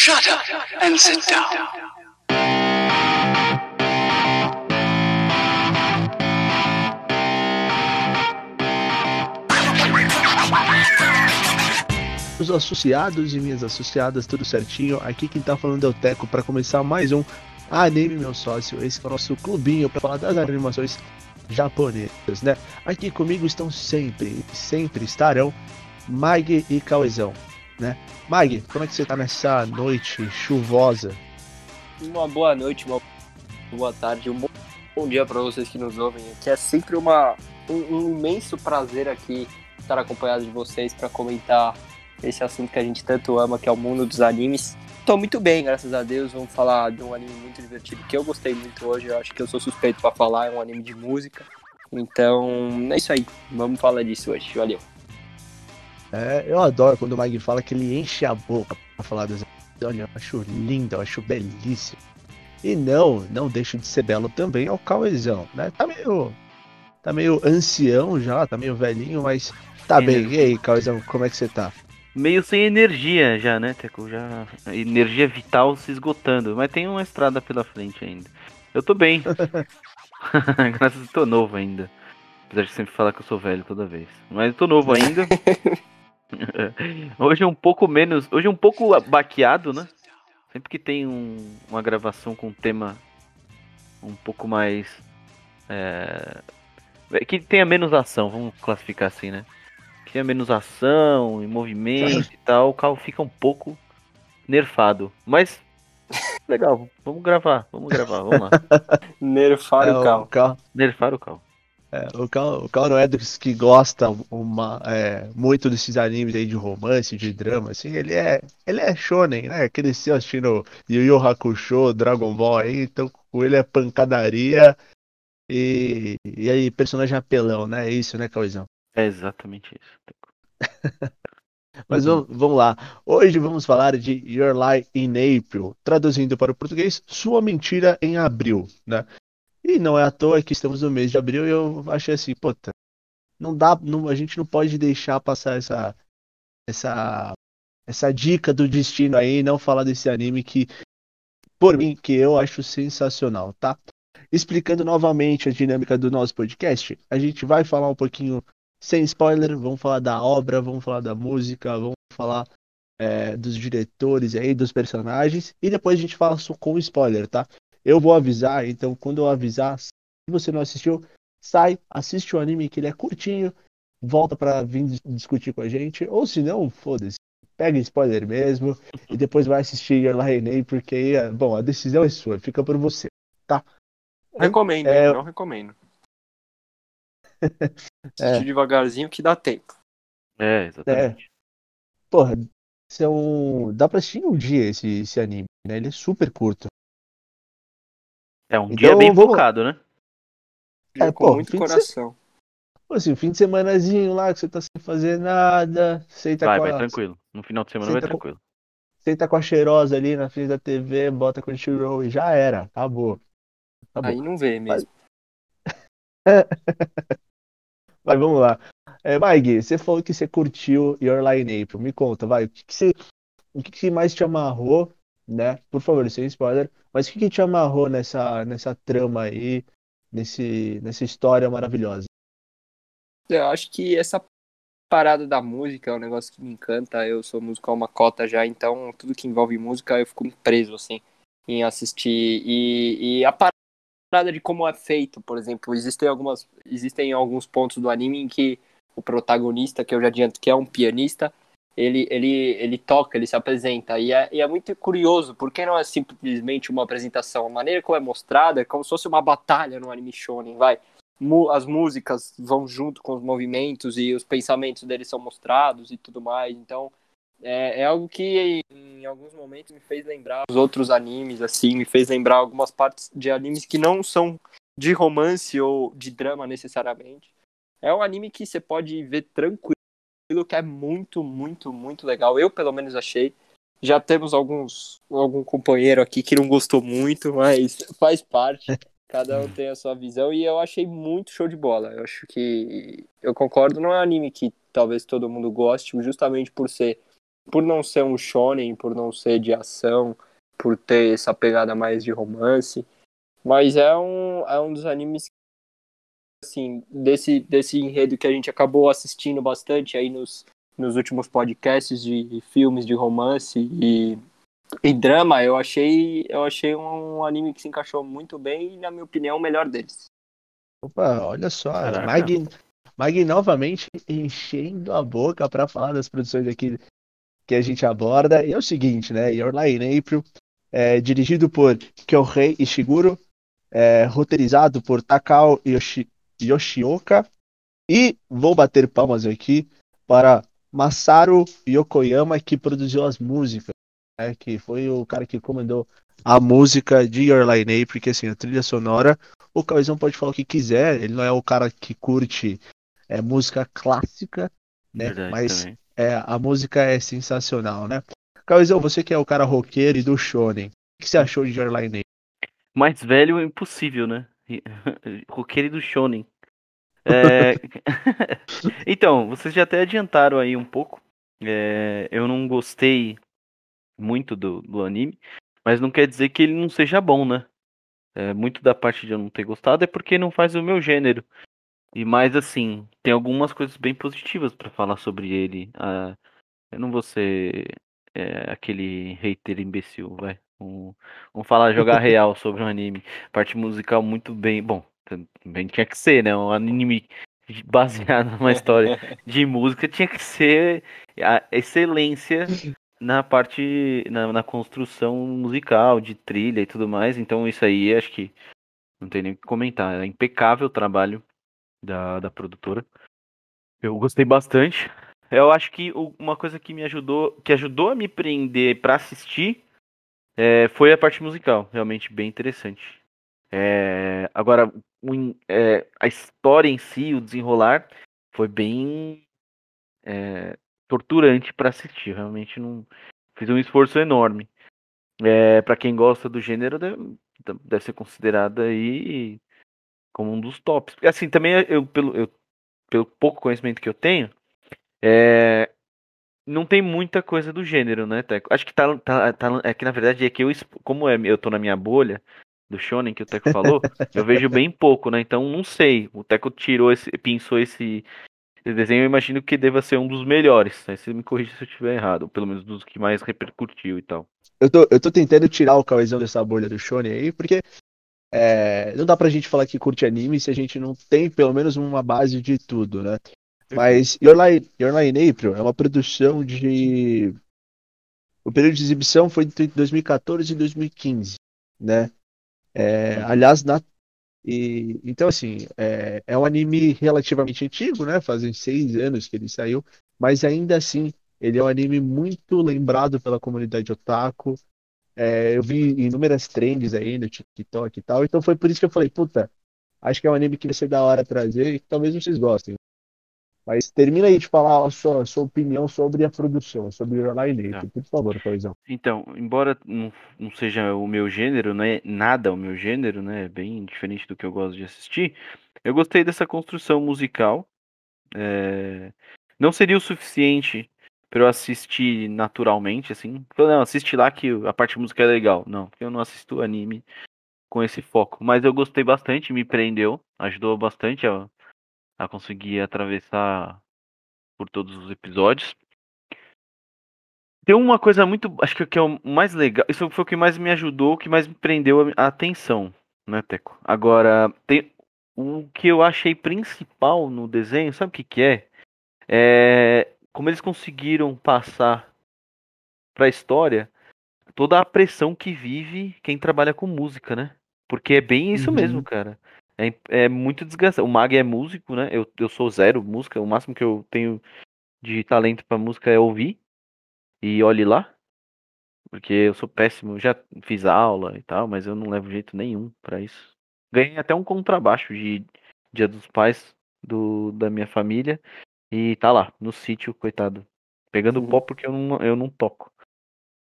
Shut up and sit down. Os associados e minhas associadas, tudo certinho. Aqui quem tá falando é o Teco para começar mais um Anime Meu Sócio. Esse é o nosso clubinho para falar das animações japonesas, né? Aqui comigo estão sempre, sempre estarão Mag e Cauezão, né? Mag, como é que você tá nessa noite chuvosa? Uma boa noite, uma boa tarde, um bom, dia para vocês que nos ouvem. Que é sempre uma, um, um imenso prazer aqui estar acompanhado de vocês para comentar esse assunto que a gente tanto ama, que é o mundo dos animes. Tô muito bem, graças a Deus. Vamos falar de um anime muito divertido que eu gostei muito hoje. Eu acho que eu sou suspeito para falar, é um anime de música. Então, é isso aí. Vamos falar disso hoje. Valeu. É, eu adoro quando o Mag fala que ele enche a boca pra falar das Olha, eu acho lindo, eu acho belíssimo. E não, não deixa de ser belo também é o Cauezão, né? Tá meio. Tá meio ancião já, tá meio velhinho, mas tá É, bem. né? E aí, Cauezão, como é que você tá? Meio sem energia já, né, Teco? Já a energia vital se esgotando, mas tem uma estrada pela frente ainda. Eu tô bem. Graças a Deus, tô novo ainda. Apesar de sempre falar que eu sou velho toda vez. Mas eu tô novo ainda. hoje é um pouco menos. Hoje é um pouco baqueado, né? Sempre que tem um- uma gravação com um tema um pouco mais. é, que tenha menos ação, vamos classificar assim, né? Que tenha menos ação e movimento e tal, o carro fica um pouco nerfado. Mas. Legal, vamos gravar, vamos gravar, vamos lá. Nerfar É, o carro. Cal, Nerfar o carro. É, o, Cal, o não é que gosta uma, é, muito desses animes aí de romance, de drama, assim, ele é. Ele é shonen, né? Cresceu assistindo Yu Yu Hakusho, Dragon Ball aí, então com ele é pancadaria e, e aí personagem apelão, né? É isso, né, Cauezão? É exatamente isso. Mas vamos, vamos lá. Hoje vamos falar de Your Lie in April, traduzindo para o português, Sua Mentira em Abril, né? Não é à toa que estamos no mês de abril e eu achei assim, puta, não dá, não, a gente não pode deixar passar essa, essa, essa dica do destino aí, não falar desse anime que, por mim, que eu acho sensacional, tá? Explicando novamente a dinâmica do nosso podcast, a gente vai falar um pouquinho sem spoiler, vamos falar da obra, vamos falar da música, vamos falar é, dos diretores aí, dos personagens, e depois a gente fala com spoiler, tá? Eu vou avisar, então quando eu avisar, se você não assistiu, sai, assiste o anime que ele é curtinho, volta pra vir dis- discutir com a gente, ou se não, foda-se, pega spoiler mesmo, e depois vai assistir Your April, porque aí, é- bom, a decisão é sua, fica por você, tá? Recomendo, É, hein? não recomendo. É. Assistir devagarzinho que dá tempo. É, exatamente. Porra, são... dá pra assistir em um dia esse, esse anime, né? Ele é super curto. É, um Então, dia bem vamos- focado, né? É, com pô, muito coração. Pô, assim, fim de semanazinho lá que você tá sem fazer nada, senta, Vai, com, vai a, tranquilo. No final de semana Senta vai com- tranquilo. senta com a cheirosa ali na frente da TV, bota Crunchyroll e já era, acabou. Acabou. Aí não vê mesmo. Vai, vamos lá. É, Mike, você falou que você curtiu Your in April. Me conta, vai, o que, que você, o que, que mais te amarrou, né? Por favor, sem spoiler, mas o que, que te amarrou nessa, nessa trama aí, nesse, nessa história maravilhosa? Eu acho que essa parada da música é um negócio que me encanta. Eu sou musical uma cota já, então tudo que envolve música eu fico preso, assim, em assistir. E, e a parada de como é feito, por exemplo, existem algumas. Existem alguns pontos do anime em que o protagonista, que eu já adianto que é um pianista, ele, ele, ele toca, ele se apresenta. E é, e é muito curioso, porque não é simplesmente uma apresentação. A maneira como é mostrada é como se fosse uma batalha no anime shonen, vai as músicas vão junto com os movimentos e os pensamentos deles são mostrados e tudo mais. Então, é, é algo que em alguns momentos me fez lembrar os outros animes, assim, me fez lembrar algumas partes de animes que não são de romance ou de drama necessariamente. É um anime que você pode ver tranquilo, que é muito, muito, muito legal. Eu, pelo menos, achei. Já temos alguns algum companheiro aqui que não gostou muito, mas faz parte. Cada um tem a sua visão e eu achei muito show de bola. Eu acho que eu concordo, não é um anime que talvez todo mundo goste, justamente por ser por não ser um shonen, por não ser de ação, por ter essa pegada mais de romance. Mas é um, é um dos animes assim, desse, desse enredo que a gente acabou assistindo bastante aí nos, nos últimos podcasts de filmes de romance e, e drama, eu achei, eu achei um anime que se encaixou muito bem e, na minha opinião, o melhor deles. Opa, olha só, Caraca. Mag, Mag novamente enchendo a boca para falar das produções aqui que a gente aborda. E é o seguinte, né? Your Lie in April, é, dirigido por Kyohei Ishiguro, é, roteirizado por Takao Yoshi, Yoshioka. E vou bater palmas aqui para Masaru Yokoyama, que produziu as músicas, né? Que foi o cara que comandou a música de Your in April, porque assim, a trilha sonora o Cauizão pode falar o que quiser, ele não é o cara que curte é, música clássica, né? Verdade Mas é, a música é sensacional, né? Cauizão, você que é o cara roqueiro e do shonen, o que você achou de Your in April? Mais velho é impossível, né? Roqueiro do Shonen. É, então, vocês já até adiantaram aí um pouco. É, Eu não gostei muito do, do anime, mas não quer dizer que ele não seja bom, né? É, muito da parte de eu não ter gostado é porque não faz o meu gênero. E mais assim, tem algumas coisas bem positivas pra falar sobre ele. Ah, eu não vou ser é, aquele hater imbecil, vai. Um- vamos falar, jogar real sobre um anime. Parte musical muito bem. Bom, também tinha que ser, né? Um anime baseado numa história de música tinha que ser a excelência na parte, na, na construção musical, de trilha e tudo mais. Então isso aí acho que não tem nem o que comentar. É impecável o trabalho da, da produtora. Eu gostei bastante. Eu acho que uma coisa que me ajudou, que ajudou a me prender pra assistir, é, foi a parte musical, realmente bem interessante. É, agora, in- é, a história em si, o desenrolar, foi bem é, torturante pra assistir. Realmente não fiz um esforço enorme. É, para quem gosta do gênero, deve, deve ser considerada aí como um dos tops. Assim, também eu pelo, eu, pelo pouco conhecimento que eu tenho, é, não tem muita coisa do gênero, né, Teco? Acho que tá, tá, tá é que na verdade é que eu, como é, eu tô na minha bolha do shonen que o Teco falou, eu vejo bem pouco, né? Então não sei. O Teco tirou esse, pensou esse, esse desenho, eu imagino que deva ser um dos melhores. Aí você me corrige se eu estiver errado, ou pelo menos dos que mais repercutiu e tal. Eu tô, eu tô tentando tirar o Cauizão dessa bolha do shonen aí, porque é, não dá pra gente falar que curte anime se a gente não tem pelo menos uma base de tudo, né? Mas Your Lie, Your in April é uma produção de. O período de exibição foi entre 2014 e 2015, né? É, aliás, na... e, então assim, é, é um anime relativamente antigo, né? Fazem seis anos que ele saiu, mas ainda assim ele é um anime muito lembrado pela comunidade otaku. É, eu vi inúmeras trends aí no TikTok e tal, então foi por isso que eu falei, puta, acho que é um anime que vai ser da hora trazer e talvez vocês gostem. Mas termina aí de falar a sua, a sua opinião sobre a produção, sobre o Line Tá. por favor, Coisão. Então, embora não, não seja o meu gênero, não é nada o meu gênero, né? É bem diferente do que eu gosto de assistir. Eu gostei dessa construção musical. é, Não seria o suficiente para eu assistir naturalmente, assim. Não, assiste lá que a parte musical é legal. Não, eu não assisto anime com esse foco. Mas eu gostei bastante, me prendeu, ajudou bastante a, a conseguir atravessar por todos os episódios. Tem uma coisa muito. Acho que, que é o mais legal. Isso foi o que mais me ajudou, o que mais me prendeu a, a atenção, né, Teco? Agora, tem. O que eu achei principal no desenho, sabe o que, que é? É. Como eles conseguiram passar pra história toda a pressão que vive quem trabalha com música, né? Porque é bem isso Uhum. mesmo, cara. É, é muito desgastante. O Mag é músico, né? Eu, eu sou zero música. O máximo que eu tenho de talento pra música é ouvir. E olhe lá. Porque eu sou péssimo. Já fiz aula e tal, mas eu não levo jeito nenhum pra isso. Ganhei até um contrabaixo de Dia dos Pais do, da minha família. E tá lá, no sítio, coitado. Pegando pó porque eu não, eu não toco.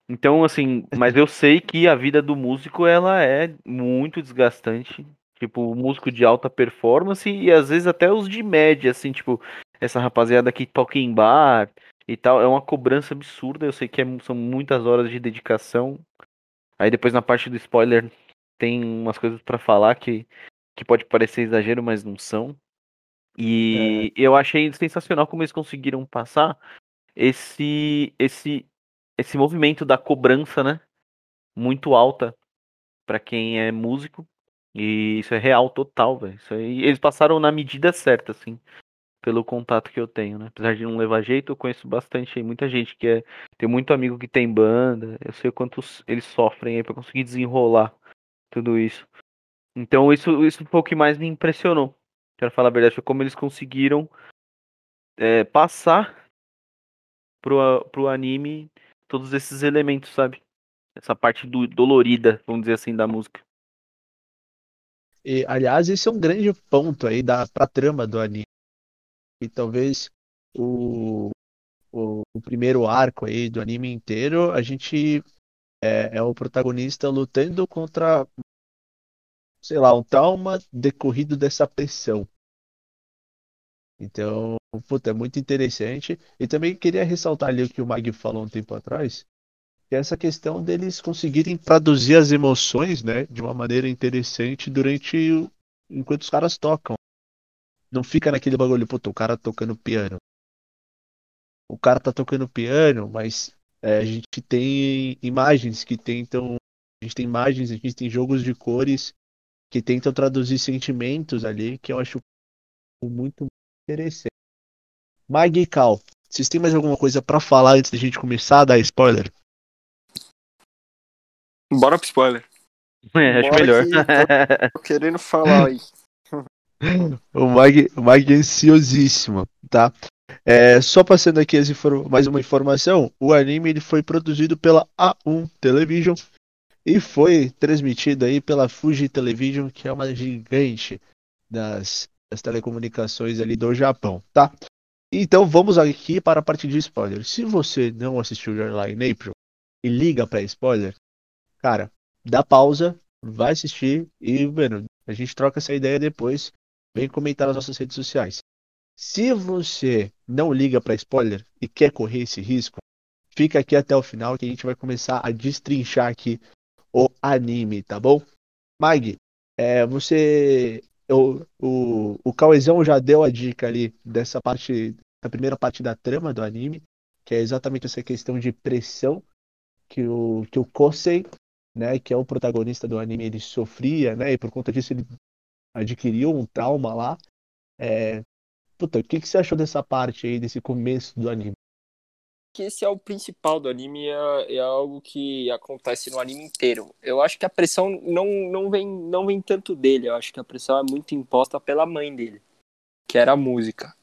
Então, assim, mas eu sei que a vida do músico, ela é muito desgastante. Tipo, músico de alta performance e às vezes até os de média, assim, tipo, essa rapaziada que toca em bar, e tal. É uma cobrança absurda. Eu sei que é- são muitas horas de dedicação. Aí depois na parte do spoiler tem umas coisas pra falar que, que pode parecer exagero, mas não são. E eu achei sensacional como eles conseguiram passar esse esse esse movimento da cobrança, né? Muito alta pra quem é músico. E isso é real total, velho. Eles passaram na medida certa, assim, pelo contato que eu tenho, né? Apesar de não levar jeito, eu conheço bastante aí, muita gente que é, tem muito amigo que tem banda, eu sei o quanto s- eles sofrem aí pra conseguir desenrolar tudo isso. Então isso isso foi o que mais me impressionou. Quero falar a verdade, foi como eles conseguiram é, passar pro, pro anime todos esses elementos, sabe? Essa parte do, dolorida, vamos dizer assim, da música. E, aliás, esse é um grande ponto aí da, pra trama do anime. E talvez o, o, o primeiro arco aí do anime inteiro, a gente é, é o protagonista lutando contra, sei lá, um trauma decorrido dessa pressão. Então, puta, é muito interessante. E também queria ressaltar ali o que o Mag falou um tempo atrás, que é essa questão deles conseguirem traduzir as emoções, né, de uma maneira interessante durante o... enquanto os caras tocam. Não fica naquele bagulho, puta, o cara tocando piano. O cara tá tocando piano, mas é, a gente tem imagens que tentam. A gente tem imagens, a gente tem jogos de cores que tentam traduzir sentimentos ali, que eu acho muito interessante. Mag e Cal, vocês têm mais alguma coisa pra falar antes da gente começar a dar spoiler? Bora pro spoiler. É, acho Bora melhor. que Tô querendo falar aí. O Mag, o Mag é ansiosíssimo, tá? É, só passando aqui mais uma informação, o anime ele foi produzido pela A1 Television e foi transmitido aí pela Fuji Television, que é uma gigante das, das telecomunicações ali do Japão, tá? Então vamos aqui para a parte de spoiler. Se você não assistiu Your in April e liga para spoiler, cara, dá pausa, vai assistir e, mano, a gente troca essa ideia depois. Vem comentar nas nossas redes sociais. Se você não liga para spoiler e quer correr esse risco, fica aqui até o final que a gente vai começar a destrinchar aqui o anime, tá bom? Mag, é, você. O, o, Cauezão já deu a dica ali dessa parte, da primeira parte da trama do anime, que é exatamente essa questão de pressão que o, que o Kosei, né, que é o protagonista do anime, ele sofria, né, e por conta disso ele adquiriu um trauma lá. É, puta, o que, que você achou dessa parte aí, desse começo do anime? que esse é o principal do anime, é, é algo que acontece no anime inteiro. Eu acho que a pressão não, não, vem, não vem tanto dele, eu acho que a pressão é muito imposta pela mãe dele, que era música.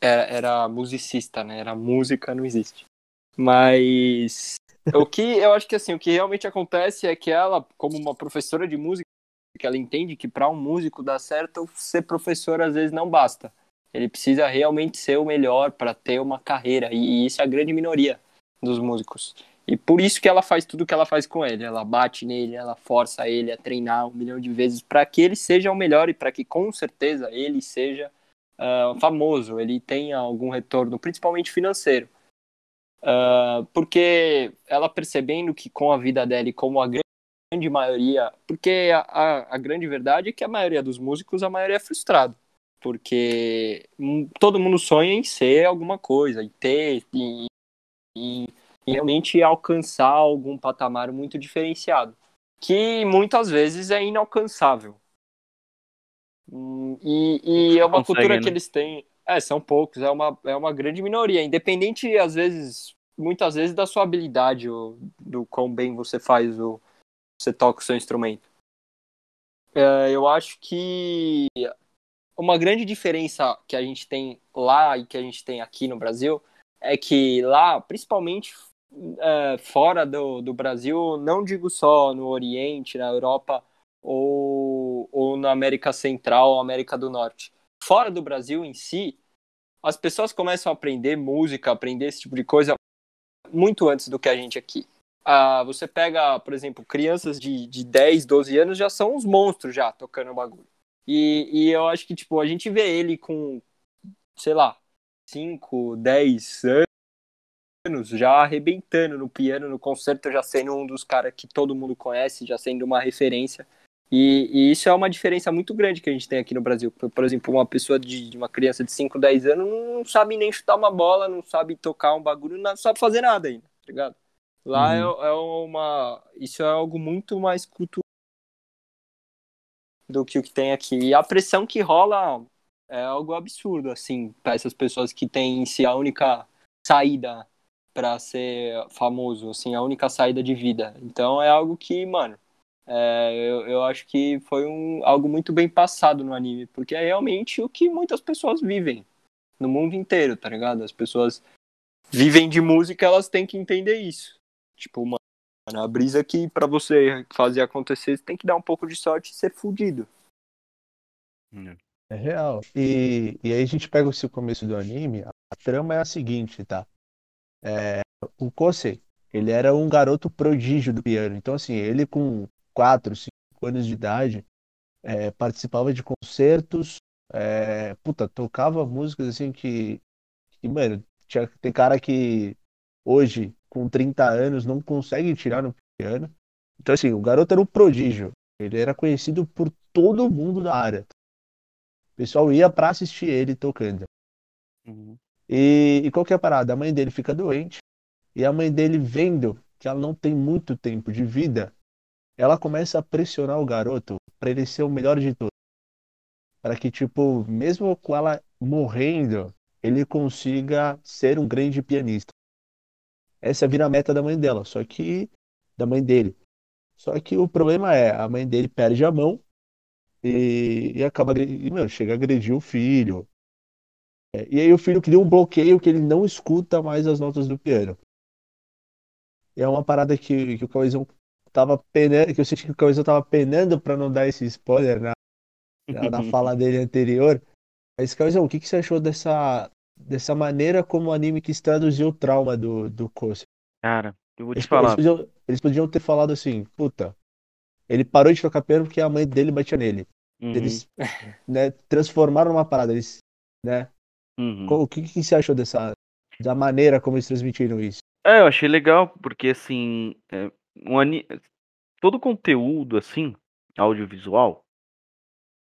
Era, era musicista, né? Era música, não existe. Mas o que eu acho que assim, o que realmente acontece é que ela, como uma professora de música, que ela entende que para um músico dar certo, ser professor às vezes não basta. Ele precisa realmente ser o melhor para ter uma carreira. E isso é a grande minoria dos músicos. E por isso que ela faz tudo que ela faz com ele. Ela bate nele, ela força ele a treinar um milhão de vezes para que ele seja o melhor e para que com certeza ele seja uh, famoso, ele tenha algum retorno, principalmente financeiro. Uh, porque ela percebendo que com a vida dela e como a grande maioria, porque a, a, a grande verdade é que a maioria dos músicos, a maioria é frustrado porque todo mundo sonha em ser alguma coisa, em ter, e, e, e, realmente alcançar algum patamar muito diferenciado, que muitas vezes é inalcançável. E, e é uma Consegue, cultura né? que eles têm. É, são poucos, é uma, é uma grande minoria, independente, às vezes, muitas vezes, da sua habilidade, ou do quão bem você faz, o, você toca o seu instrumento. É, eu acho que uma grande diferença que a gente tem lá e que a gente tem aqui no Brasil é que lá, principalmente é, fora do, do Brasil, não digo só no Oriente, na Europa ou, ou na América Central ou América do Norte. Fora do Brasil em si, as pessoas começam a aprender música, aprender esse tipo de coisa muito antes do que a gente aqui. Ah, você pega, por exemplo, crianças de, de 10, 12 anos já são uns monstros já tocando bagulho. E, e eu acho que, tipo, a gente vê ele com, sei lá, 5, 10 anos, anos, já arrebentando no piano, no concerto, já sendo um dos caras que todo mundo conhece, já sendo uma referência. E, e, isso é uma diferença muito grande que a gente tem aqui no Brasil. Por, exemplo, uma pessoa de, de, uma criança de 5, 10 anos não sabe nem chutar uma bola, não sabe tocar um bagulho, não sabe fazer nada ainda, tá ligado? Lá uhum. é, é, uma. Isso é algo muito mais cultural do que o que tem aqui. E a pressão que rola é algo absurdo, assim, para essas pessoas que têm em si a única saída para ser famoso, assim, a única saída de vida. Então é algo que, mano, é, eu, eu acho que foi um, algo muito bem passado no anime, porque é realmente o que muitas pessoas vivem no mundo inteiro, tá ligado? As pessoas vivem de música, elas têm que entender isso. Tipo, mano, a brisa que para você fazer acontecer, você tem que dar um pouco de sorte e ser fudido. É real. E, e aí a gente pega esse começo do anime, a trama é a seguinte, tá? É, o Kosei, ele era um garoto prodígio do piano. Então, assim, ele com 4, 5 anos de idade, é, participava de concertos, é, puta, tocava músicas assim que, que mano, tinha, tem cara que hoje, com 30 anos, não consegue tirar no piano. Então, assim, o garoto era um prodígio. Ele era conhecido por todo mundo da área. O pessoal ia pra assistir ele tocando. Uhum. E, e qual que é a parada? A mãe dele fica doente. E a mãe dele, vendo que ela não tem muito tempo de vida, ela começa a pressionar o garoto para ele ser o melhor de todos. Para que, tipo, mesmo com ela morrendo, ele consiga ser um grande pianista. Essa vira a meta da mãe dela, só que da mãe dele. Só que o problema é, a mãe dele perde a mão e, e acaba e, meu, chega a agredir o filho. É, e aí o filho cria um bloqueio que ele não escuta mais as notas do piano. E é uma parada que, que o Cauêzão tava penando, que eu senti que o Cauêzão tava penando para não dar esse spoiler na, na fala dele anterior. Mas, Cauêzão, o que, que você achou dessa, dessa maneira como o anime quis traduzir o trauma do, do Kose? Cara, eu vou te eles, falar. Eles podiam, eles podiam, ter falado assim, puta, ele parou de tocar piano porque a mãe dele batia nele. Uhum. Eles né, transformaram uma parada, eles, né? Uhum. O que, que você achou dessa da maneira como eles transmitiram isso? É, eu achei legal, porque assim, é, um ani... todo conteúdo assim, audiovisual,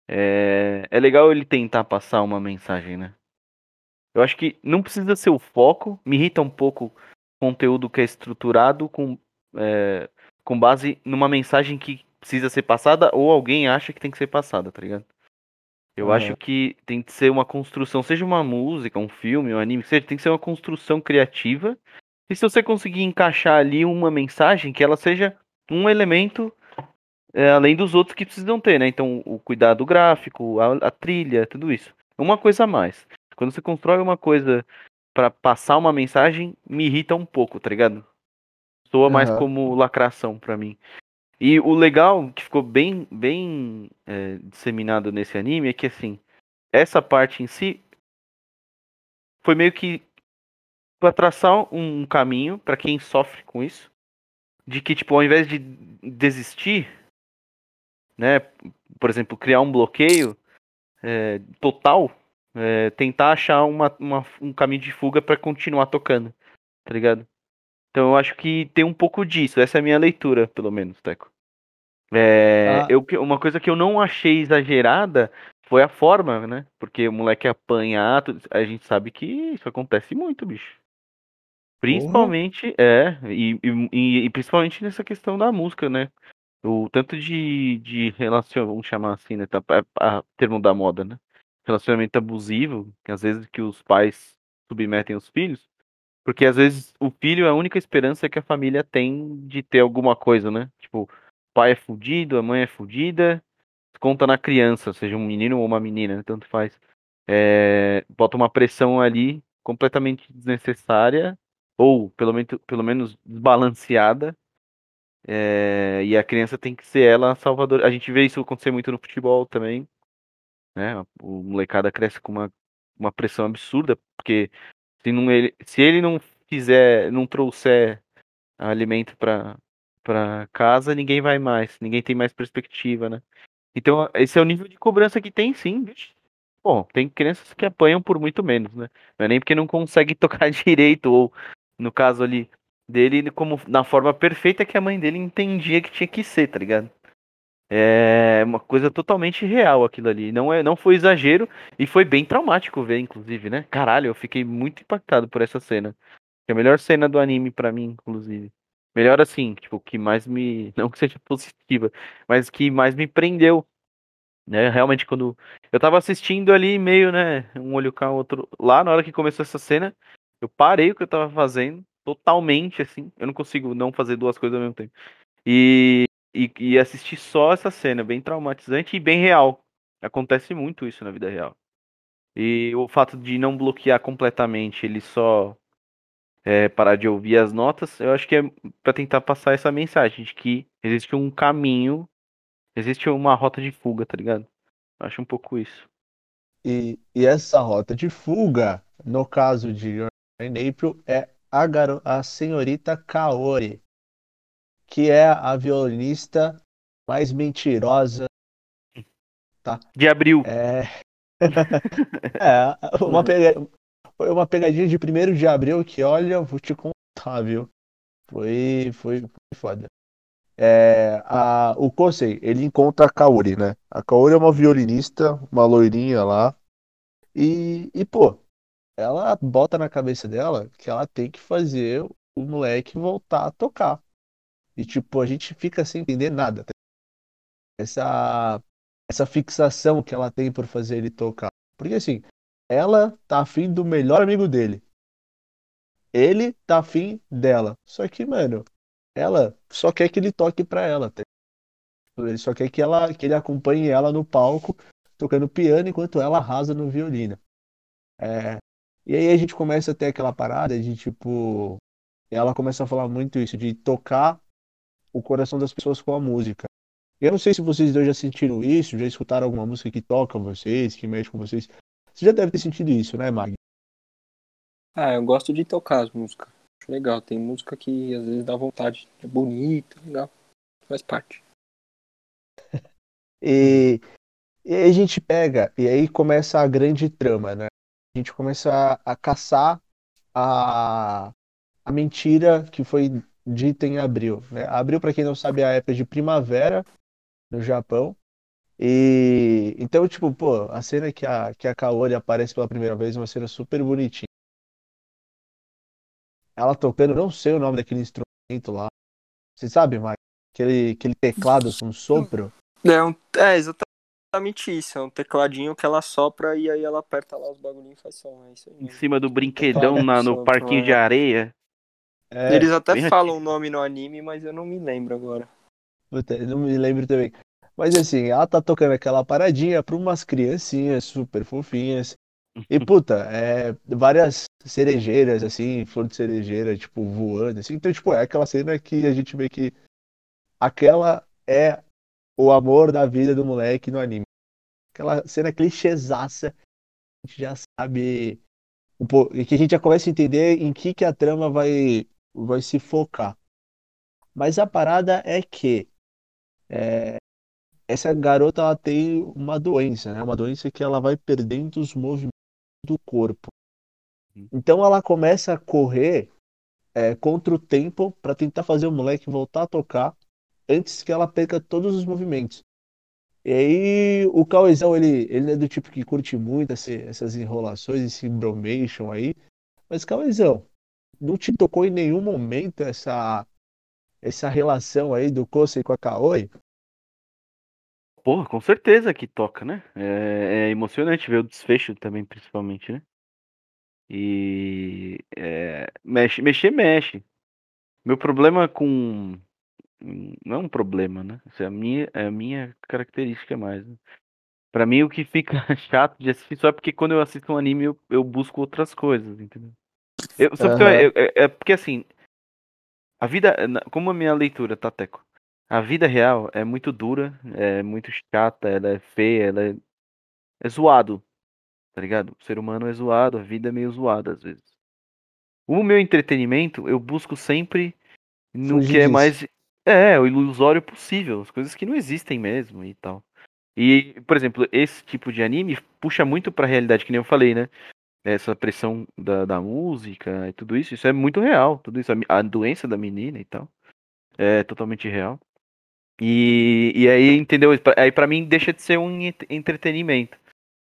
é... é legal ele tentar passar uma mensagem, né? Eu acho que não precisa ser o foco, me irrita um pouco conteúdo que é estruturado com, é... com base numa mensagem que precisa ser passada ou alguém acha que tem que ser passada, tá ligado? Eu uhum. acho que tem que ser uma construção, seja uma música, um filme, um anime, seja, tem que ser uma construção criativa e se você conseguir encaixar ali uma mensagem que ela seja um elemento é, além dos outros que precisam ter, né? Então, o cuidado gráfico, a, a trilha, tudo isso. Uma coisa a mais. Quando você constrói uma coisa para passar uma mensagem, me irrita um pouco, tá ligado? Soa uhum. mais como lacração para mim. E o legal, que ficou bem, bem é, disseminado nesse anime, é que assim, essa parte em si foi meio que para traçar um caminho para quem sofre com isso, de que tipo ao invés de desistir, né, por exemplo, criar um bloqueio é, total, é, tentar achar uma, uma, um caminho de fuga para continuar tocando, tá ligado? Então eu acho que tem um pouco disso. Essa é a minha leitura, pelo menos, Teco. É, ah. eu, uma coisa que eu não achei exagerada foi a forma, né? Porque o moleque apanhar, a gente sabe que isso acontece muito, bicho. Principalmente, é, e, e, e, principalmente nessa questão da música, né? O tanto de, de relação, vamos chamar assim, né? Tá, a, a termo da moda, né? Relacionamento abusivo, que às vezes que os pais submetem os filhos, porque às vezes o filho é a única esperança que a família tem de ter alguma coisa, né? Tipo, o pai é fudido, a mãe é fudida, conta na criança, seja um menino ou uma menina, né? tanto faz. É, bota uma pressão ali completamente desnecessária ou pelo menos, pelo menos desbalanceada. É, e a criança tem que ser ela a salvadora. A gente vê isso acontecer muito no futebol também. Né? O molecada cresce com uma, uma pressão absurda, porque se, não ele, se ele não fizer, não trouxer alimento para para casa, ninguém vai mais, ninguém tem mais perspectiva, né? Então, esse é o nível de cobrança que tem sim, bicho. Bom, tem crianças que apanham por muito menos, né? Não é nem porque não consegue tocar direito ou no caso ali dele, como na forma perfeita que a mãe dele entendia que tinha que ser, tá ligado? É uma coisa totalmente real aquilo ali. Não, é, não foi exagero e foi bem traumático ver, inclusive, né? Caralho, eu fiquei muito impactado por essa cena. É a melhor cena do anime pra mim, inclusive. Melhor assim, tipo, que mais me. Não que seja positiva, mas que mais me prendeu. Né? Realmente, quando. Eu tava assistindo ali, meio, né? Um olho cá, outro. Lá, na hora que começou essa cena, eu parei o que eu tava fazendo, totalmente, assim. Eu não consigo não fazer duas coisas ao mesmo tempo. E, e, e assistir só essa cena, bem traumatizante e bem real. Acontece muito isso na vida real. E o fato de não bloquear completamente, ele só é, parar de ouvir as notas, eu acho que é para tentar passar essa mensagem de que existe um caminho, existe uma rota de fuga, tá ligado? Eu acho um pouco isso. E, e essa rota de fuga, no caso de April, é a, garo a senhorita Kaori, que é a violinista mais mentirosa. De abril. É, é uma, pega... foi uma pegadinha de 1 de abril que, olha, vou te contar, viu? Foi, foi, foi foda. É, a, o Kosei, ele encontra a Kaori, né? A Kaori é uma violinista, uma loirinha lá. E, e, pô, ela bota na cabeça dela que ela tem que fazer o moleque voltar a tocar. E, tipo, a gente fica sem entender nada. tá? Essa, essa fixação que ela tem por fazer ele tocar. Porque, assim, ela tá afim do melhor amigo dele. Ele tá afim dela. Só que, mano, ela só quer que ele toque pra ela. tá? Ele só quer que, ela, que ele acompanhe ela no palco, tocando piano, enquanto ela arrasa no violino. É, e aí a gente começa a ter aquela parada de, tipo... Ela começa a falar muito isso, de tocar o coração das pessoas com a música. Eu não sei se vocês dois já sentiram isso, já escutaram alguma música que toca vocês, que mexe com vocês. Você já deve ter sentido isso, né, Mag? Ah, eu gosto de tocar as músicas. Acho legal. Tem música que às vezes dá vontade. É bonito, legal. Faz parte. E, e aí a gente pega, e aí começa a grande trama, né? A gente começa a, caçar a, a mentira que foi dita em abril. Né? Abril, para quem não sabe, é a época de primavera no Japão. E então, tipo, pô, a cena que a, que a Kaori aparece pela primeira vez é uma cena super bonitinha. Ela tocando, não sei o nome daquele instrumento lá. Você sabe, Mike? Aquele, aquele teclado com sopro. É, um, é exatamente isso. É um tecladinho que ela sopra e aí ela aperta lá os bagulhinhos e faz som. É isso aí Em cima do brinquedão na, no parquinho de areia. É, Eles até falam o nome no anime, mas eu não me lembro agora. Puta, não me lembro também. Mas assim, ela tá tocando aquela paradinha pra umas criancinhas super fofinhas. E puta, é, várias cerejeiras, assim, flor de cerejeira, tipo, voando, assim. Então, tipo, é aquela cena que a gente vê que aquela é o amor da vida do moleque no anime. Aquela cena clichêsaça, a gente já sabe, um pouco, e que a gente já começa a entender em que que a trama vai, vai se focar. Mas a parada é que é, essa garota ela tem uma doença, né? Uma doença que ela vai perdendo os movimentos do corpo. Então ela começa a correr é, contra o tempo para tentar fazer o moleque voltar a tocar antes que ela perca todos os movimentos. E aí o Cauezão, ele, ele é do tipo que curte muito essas enrolações, esse bromation aí. Mas Cauezão, não te tocou em nenhum momento essa essa relação aí do Kosei com a Kaoi? Porra, com certeza que toca, né? É, é emocionante ver o desfecho também, principalmente, né? E é, mexe, mexe. Meu problema com. Não é um problema, né? Isso é a minha, é a minha característica mais. Né? Pra mim, o que fica chato de assistir só é porque quando eu assisto um anime eu, eu busco outras coisas, entendeu? Eu, só porque eu- é, é porque assim. A vida. na- Como a minha leitura, tá, Teco? A vida real é muito dura, é muito chata, ela é feia, ela é, é zoado, tá ligado? O ser humano é zoado, a vida é meio zoada às vezes. O meu entretenimento, eu busco sempre no Fugir que é disso. mais. É, o ilusório possível, as coisas que não existem mesmo e tal. E, por exemplo, esse tipo de anime puxa muito pra realidade, que nem eu falei, né? essa pressão da, da música e tudo isso, isso é muito real. Tudo isso, a, a doença da menina e tal, é totalmente real. E, e aí, entendeu? Aí pra mim deixa de ser um entretenimento.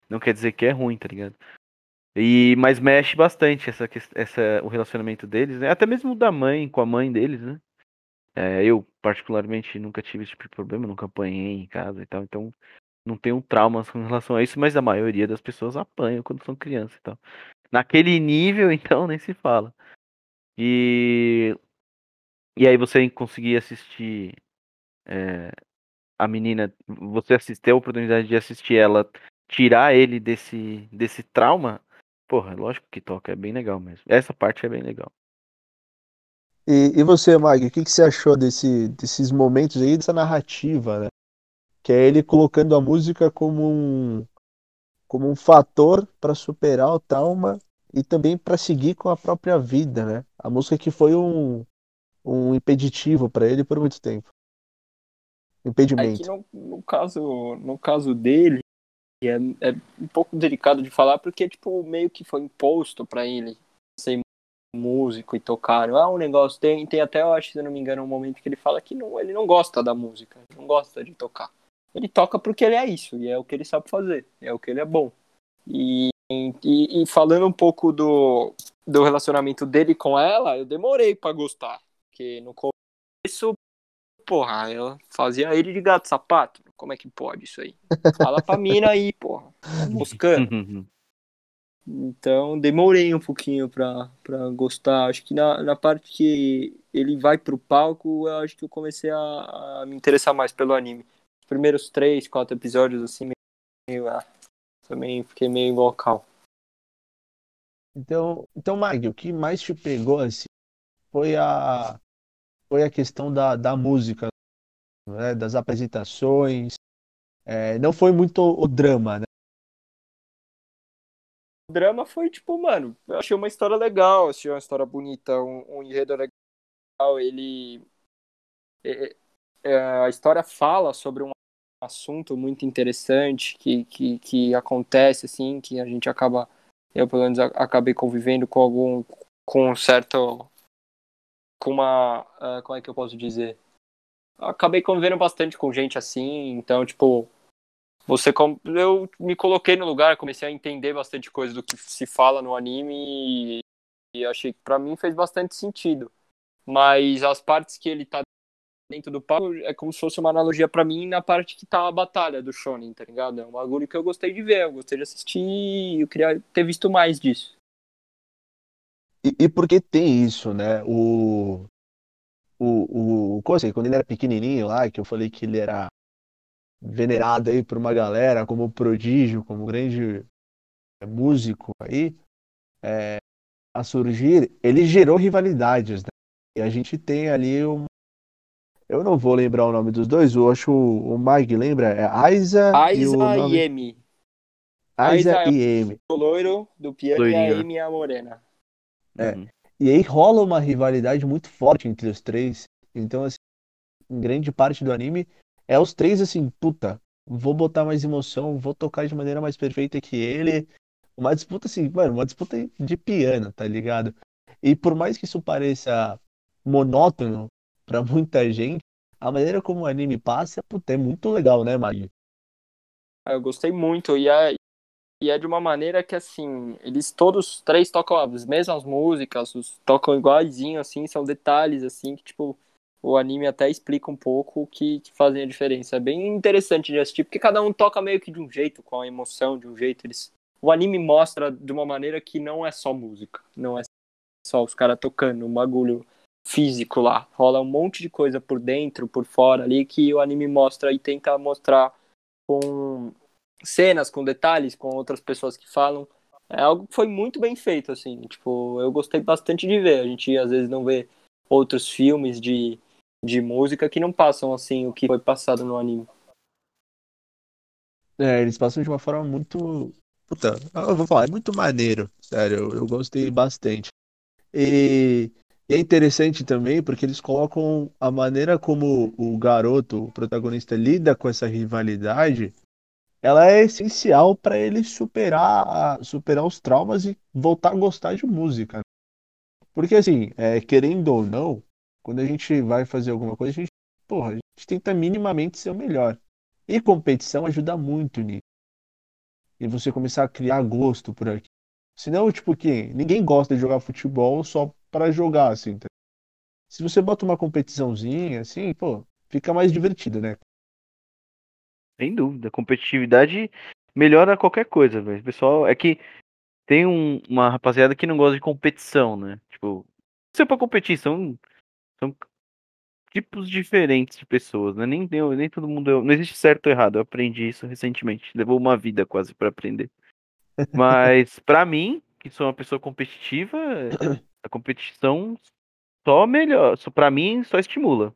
Não quer dizer que é ruim, tá ligado? E, mas mexe bastante essa, essa, o relacionamento deles, né? Até mesmo da mãe com a mãe deles, né? É, eu, particularmente, nunca tive esse tipo de problema, nunca apanhei em casa e tal, então não tenho traumas com relação a isso, mas a maioria das pessoas apanham quando são crianças e tal. Naquele nível, então, nem se fala. E, e aí você conseguir assistir é, a menina, você assistir a oportunidade de assistir ela tirar ele desse, desse trauma, porra, lógico que toca, é bem legal mesmo. Essa parte é bem legal. E, e você, Mag, o que, que você achou desse, desses momentos aí, dessa narrativa, né? Que é ele colocando a música como um, como um fator para superar o trauma e também para seguir com a própria vida, né? A música que foi um, um impeditivo para ele por muito tempo. Impedimento. É no, no, caso, no caso dele, é, é um pouco delicado de falar porque tipo meio que foi imposto para ele ser músico e tocar. Não é um negócio. Tem, tem até, eu acho, se não me engano, um momento que ele fala que não, ele não gosta da música, não gosta de tocar. Ele toca porque ele é isso, e é o que ele sabe fazer, é o que ele é bom. E, e, e falando um pouco do, do relacionamento dele com ela, eu demorei para gostar. Porque no começo, porra, ela fazia ele de gato sapato. Como é que pode isso aí? Fala pra mina aí, porra. Tá moscando. Então demorei um pouquinho pra, pra gostar. Acho que na, na parte que ele vai pro palco, eu acho que eu comecei a, a me interessar mais pelo anime. Os primeiros três, quatro episódios, assim, meio. Ah, também fiquei meio local. Então, então, Mag, o que mais te pegou assim foi a foi a questão da, da música, né, das apresentações. É, não foi muito o drama, né? O drama foi tipo, mano, eu achei uma história legal, achei uma história bonita, um, um enredo legal. Ele. É, é, a história fala sobre um assunto muito interessante que, que, que acontece, assim, que a gente acaba. Eu, pelo menos, acabei convivendo com algum. com um certo. com uma. Uh, como é que eu posso dizer? Acabei convivendo bastante com gente assim, então, tipo você eu me coloquei no lugar, comecei a entender bastante coisa do que se fala no anime e, e achei que para mim fez bastante sentido. Mas as partes que ele tá dentro do palco é como se fosse uma analogia para mim na parte que tá a batalha do shonen, tá ligado? É um bagulho que eu gostei de ver, eu gostei de assistir e eu queria ter visto mais disso. E, e porque tem isso, né? O o, o, quando ele era pequenininho lá, que eu falei que ele era venerado aí por uma galera como prodígio, como grande é, músico aí, é, a surgir, ele gerou rivalidades, né? E a gente tem ali um. Eu não vou lembrar o nome dos dois, eu acho o, o Mike lembra? É Aiza, Aiza e, o nome... e. Aiza, Aiza e Emi. O loiro do piano e a Emi a morena. É. Uhum. E aí rola uma rivalidade muito forte entre os três. Então, assim, em grande parte do anime, é os três assim, puta, vou botar mais emoção, vou tocar de maneira mais perfeita que ele. Uma disputa assim, mano, uma disputa de piano, tá ligado? E por mais que isso pareça monótono para muita gente, a maneira como o anime passa, puta, é muito legal, né, Maggie? Ah, eu gostei muito, e é, e é de uma maneira que, assim, eles todos três tocam as mesmas músicas, tocam iguaizinho, assim, são detalhes, assim, que, tipo, o anime até explica um pouco o que, que fazem a diferença. É bem interessante de assistir, porque cada um toca meio que de um jeito, com a emoção de um jeito. Eles... O anime mostra de uma maneira que não é só música, não é só os caras tocando um bagulho físico lá. Rola um monte de coisa por dentro, por fora ali, que o anime mostra e tenta mostrar com cenas, com detalhes, com outras pessoas que falam. É algo que foi muito bem feito, assim. Tipo, eu gostei bastante de ver. A gente às vezes não vê outros filmes de de música que não passam assim o que foi passado no anime. É, eles passam de uma forma muito. Puta, eu vou falar, é muito maneiro, sério, eu, eu gostei bastante. E, e, é interessante também porque eles colocam a maneira como o garoto, o protagonista, lida com essa rivalidade ela é essencial para ele superar, superar os traumas e voltar a gostar de música. Porque assim, é, querendo ou não, quando a gente vai fazer alguma coisa, a gente, porra, a gente tenta minimamente ser o melhor. E competição ajuda muito nisso. E você começar a criar gosto por aqui. Senão, tipo, que ninguém gosta de jogar futebol só para jogar, assim. Tá? Se você bota uma competiçãozinha, assim, pô, fica mais divertido, né? Sem dúvida. Competitividade melhora qualquer coisa, velho. Pessoal, é que tem um- uma rapaziada que não gosta de competição, né? Tipo, se é pra competir, são, são tipos diferentes de pessoas, né? Nem, nem, nem todo mundo. Não existe certo ou errado. Eu aprendi isso recentemente. Levou uma vida quase pra aprender. Mas pra mim, que sou uma pessoa competitiva, a competição só melhor. Só, pra mim, só estimula.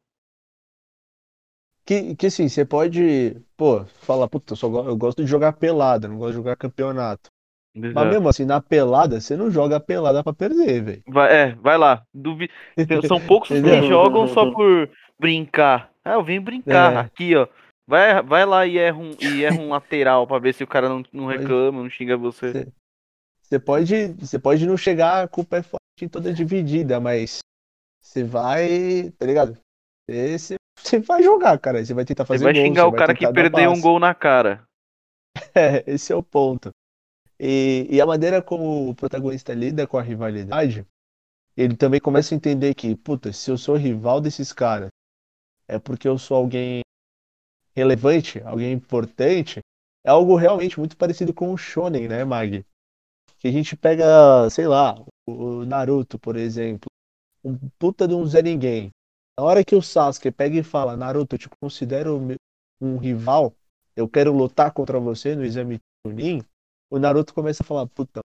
Que, que assim, você pode, pô, falar, puta, eu, só, eu gosto de jogar pelada, não gosto de jogar campeonato. Mas Exato. mesmo assim, na pelada, você não joga pelada pra perder, velho. Vai, é, vai lá. Duvi... São poucos os que jogam só por brincar. Ah, eu venho brincar É. aqui, ó. Vai, vai lá e erra um, e erra um lateral pra ver se o cara não, não Mas- reclama, não xinga você. Cê- Você pode, você pode não chegar com o pé forte toda dividida, mas você vai, tá ligado? Você, você- você vai jogar, cara. Você vai tentar Você fazer vai gol, xingar você o vai cara que perdeu um gol na cara. É, esse é o ponto. E, e a maneira como o protagonista lida com a rivalidade, ele também começa a entender que, puta, se eu sou rival desses caras, é porque eu sou alguém relevante, alguém importante. É algo realmente muito parecido com o Shonen, né, Mag? Que a gente pega, sei lá, o Naruto, por exemplo, um puta de um Zé Ninguém. Na hora que o Sasuke pega e fala, Naruto, eu te considero um rival, eu quero lutar contra você no exame Chunin, o Naruto começa a falar, puta,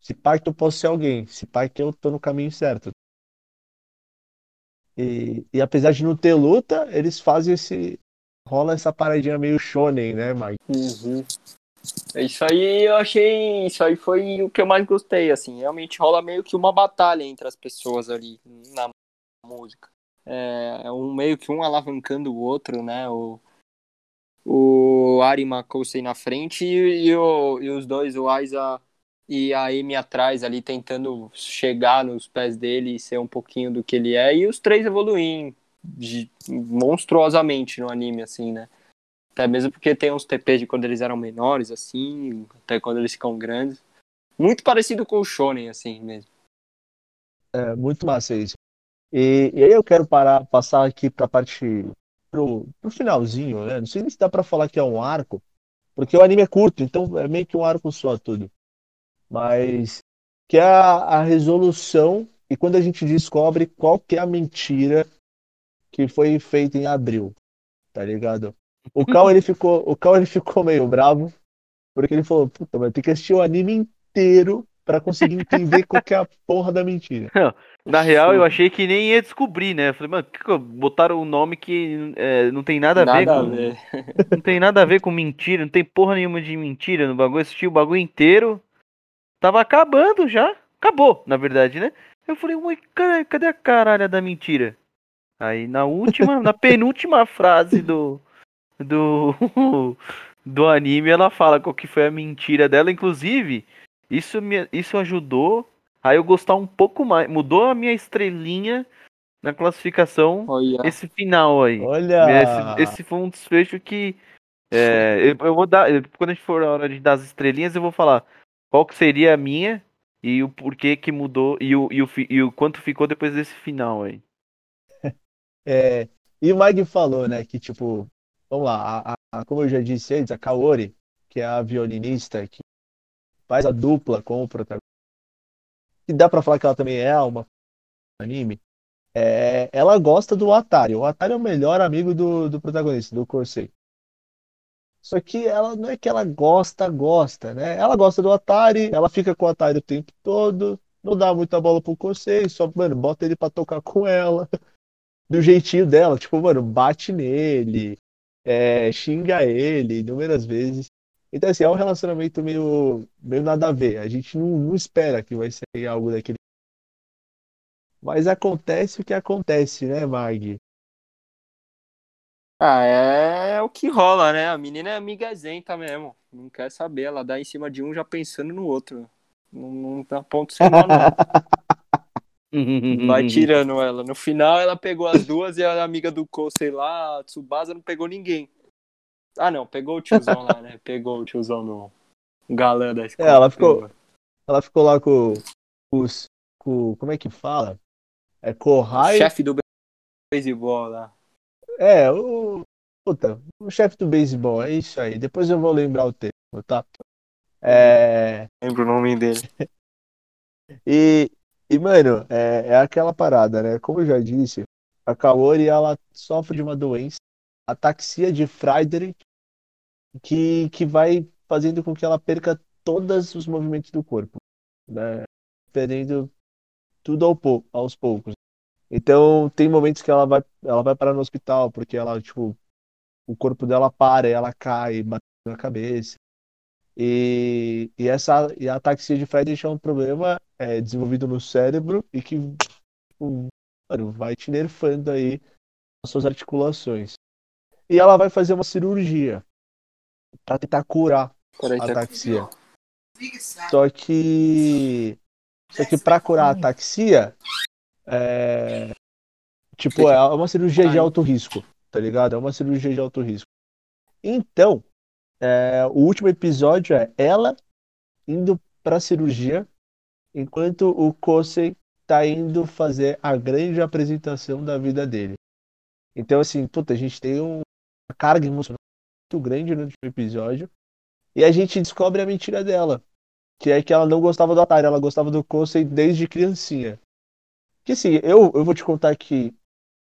se pá que eu posso ser alguém, se pá que eu tô no caminho certo. E, e apesar de não ter luta, eles fazem esse. rola essa paradinha meio shonen, né, Mike? Uhum. Isso aí eu achei. Isso aí foi o que eu mais gostei, assim. Realmente rola meio que uma batalha entre as pessoas ali na música. É é um meio que um alavancando o outro, né? O, o Arima Kosei na frente e, e o, e os dois, o Aiza e a Amy atrás ali tentando chegar nos pés dele e ser um pouquinho do que ele é. E os três evoluem monstruosamente no anime, assim, né? Até mesmo porque tem uns TPs de quando eles eram menores, assim, até quando eles ficam grandes. Muito parecido com o Shonen, assim mesmo. É muito massa isso. E, e aí eu quero parar, passar aqui pra parte. Pro, pro finalzinho, né? Não sei nem se dá pra falar que é um arco, porque o anime é curto, então é meio que um arco só tudo. Mas que é a, a resolução e quando a gente descobre qual que é a mentira que foi feita em abril, tá ligado? O Cal ele ficou, o Cal ele ficou meio bravo porque ele falou, puta, vai ter que assistir o anime inteiro pra conseguir entender qual que é a porra da mentira. Na real, eu achei que nem ia descobrir, né? Eu falei, mano, que que botaram um nome que é, não tem nada a ver Nada a com. ver. Não tem nada a ver com mentira, não tem porra nenhuma de mentira no bagulho. Assisti o bagulho inteiro. Tava acabando já. Acabou, na verdade, né? Eu falei, ué, cara, cadê a caralha da mentira? Aí na última, na penúltima frase do. Do. Do anime, ela fala qual que foi a mentira dela. Inclusive, isso, me, isso ajudou a eu gostar um pouco mais. Mudou a minha estrelinha na classificação. Olha, Esse final aí. Olha, Esse, esse foi um desfecho que. é, eu, eu vou dar. Quando a gente for a hora de dar as estrelinhas, eu vou falar qual que seria a minha e o porquê que mudou e o, e o, e o quanto ficou depois desse final aí. É, e o Mag falou, né, que tipo, vamos lá, a, a- como eu já disse antes, a Kaori, que é a violinista que faz a dupla com o protagonista, e dá pra falar que ela também é uma anime, é, ela gosta do Atari. O Atari é o melhor amigo do, do protagonista, do Corsair. Só que ela não é que ela gosta, gosta, né? Ela gosta do Atari, ela fica com o Atari o tempo todo, não dá muita bola pro Corsair, só, mano, bota ele pra tocar com ela do jeitinho dela, tipo, mano, bate nele, é, xinga ele inúmeras vezes. Então, assim, é um relacionamento meio, meio nada a ver. A gente não, não espera que vai ser algo daquele. Mas acontece o que acontece, né, Mag? Ah, é o que rola, né? A menina é amigazenta mesmo. Não quer saber, ela dá em cima de um já pensando no outro. Não, não dá ponto sem nó, não. Vai tirando ela. No final, ela pegou as duas e a amiga do Ko, sei lá, a Tsubasa, não pegou ninguém. Ah, não, pegou o tiozão lá, né? Pegou o tiozão do galã da escola. É, ela ficou- Ela ficou lá com os. Com, como é que fala? É Kohai. Chefe do beisebol lá. É, o. Puta, o chefe do beisebol, é isso aí. Depois eu vou lembrar o termo, tá? É. Lembro o nome dele. E, e mano, é, é aquela parada, né? Como eu já disse, a Kaori ela sofre de uma doença, ataxia de Friedrich, que, que vai fazendo com que ela perca todos os movimentos do corpo, né? Perdendo tudo ao pou- aos poucos. Então, tem momentos que ela vai, ela vai parar no hospital, porque ela, tipo, o corpo dela para, ela cai, bate na cabeça. E, e essa e a ataxia de Friedrich é um problema é, desenvolvido no cérebro e que tipo, mano, vai te nerfando aí as suas articulações. E ela vai fazer uma cirurgia para tentar curar Peraí, a tá... ataxia. Só que só que para curar a ataxia é tipo é uma cirurgia de alto risco, tá ligado? É uma cirurgia de alto risco. Então, é, o último episódio é ela indo pra cirurgia, enquanto o Kosei tá indo fazer a grande apresentação da vida dele. Então, assim, puta, a gente tem um- uma carga emocional grande no último episódio. E a gente descobre a mentira dela. Que é que ela não gostava do Atari, ela gostava do Kosei desde criancinha. Que assim, eu, eu vou te contar que.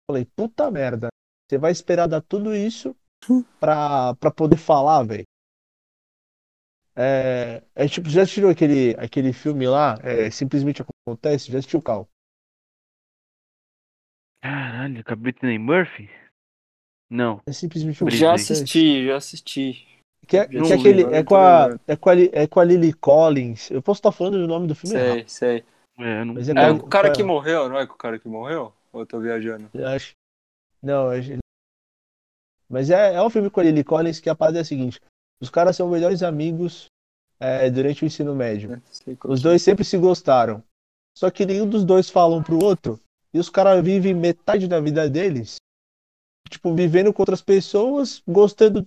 Falei, puta merda. Você vai esperar dar tudo isso pra, pra poder falar, velho. É, é tipo, já assistiu aquele, aquele filme lá? É, simplesmente acontece? Já assistiu, Cal? Caralho, Britney Murphy? Não. É simplesmente Britney. Já assisti, já assisti. Que é, que é aquele, é não com tô a, é com a, é com a Lily Collins. Eu posso estar falando do nome do filme errado. Sei, sei. É, não... Mas é É com- o cara com que morreu, não é com o cara que morreu? Ou eu tô viajando? Eu acho. Não, eu acho. Mas é, é um filme com a Lily Collins que a parada é a seguinte: os caras são melhores amigos é, durante o ensino médio. Sei qual Os é. dois sempre se gostaram. Só que nenhum dos dois fala um pro outro. E os caras vivem metade da vida deles, tipo, vivendo com outras pessoas, gostando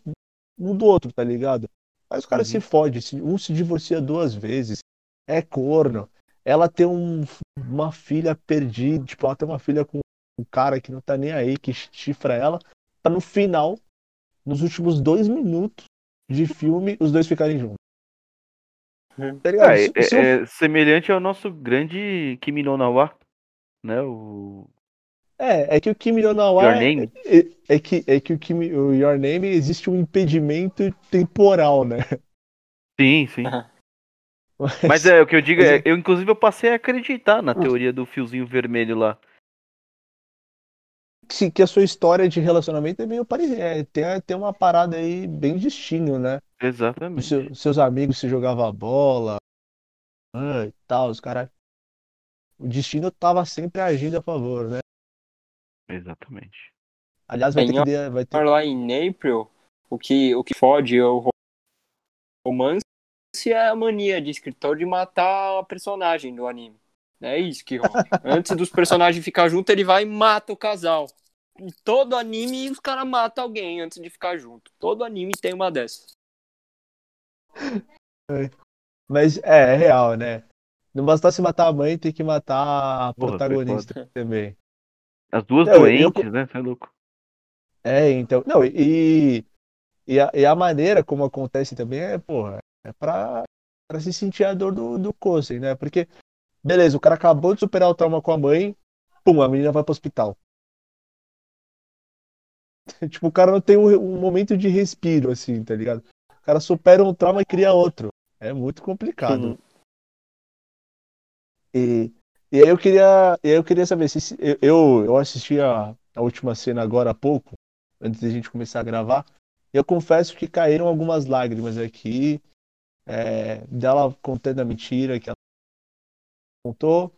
um do outro, tá ligado? Aí os caras se fodem, se- um se divorcia duas vezes, é corno. Ela tem um- uma filha perdida, tipo, ela tem uma filha com um cara que não tá nem aí, que chifra ela, pra no final, nos últimos dois minutos de filme, os dois ficarem juntos. Tá ligado? Ah, é, eu- é semelhante ao nosso grande Kimi no Nawa, né? O É, é que o Kimi no Nawa Your é, Name. é, é que é que o Kimi, o Your Name existe um impedimento temporal, né? Sim, sim. Mas é o que eu digo mas é, eu inclusive eu passei a acreditar na teoria do fiozinho vermelho lá. que, que a sua história de relacionamento é meio parecida, é, tem, tem uma parada aí bem distinto, né? Exatamente. seu- seus amigos se jogavam bola, ah, e tal, os caras. O destino tava sempre agindo a favor, né? Exatamente. Aliás, vai ter Tem que ter, vai ter, lá em April, o que, o que fode o ro- romance é a mania de escritor de matar a personagem do anime. É isso que rola. Antes dos personagens ficar juntos, ele vai e mata o casal. Em todo anime, os caras matam alguém antes de ficar junto. Todo anime tem uma dessas. Mas é, é real, né? Não bastasse matar a mãe, tem que matar a Porra, protagonista também. As duas Não, eu- doentes, né? Você é louco. É, então. Não, e, e, a, e a maneira como acontece também é, porra, é pra, pra se sentir a dor do, do Kosen, né? Porque, beleza, o cara acabou de superar o trauma com a mãe, pum, a menina vai pro hospital. tipo, o cara não tem um, um momento de respiro, assim, tá ligado? O cara supera um trauma e cria outro. É muito complicado. Uhum. E, e aí eu queria, eu queria saber se eu, eu, assisti a, a última cena agora há pouco, antes da gente começar a gravar. Eu confesso que caíram algumas lágrimas aqui, é, dela contando a mentira que ela contou.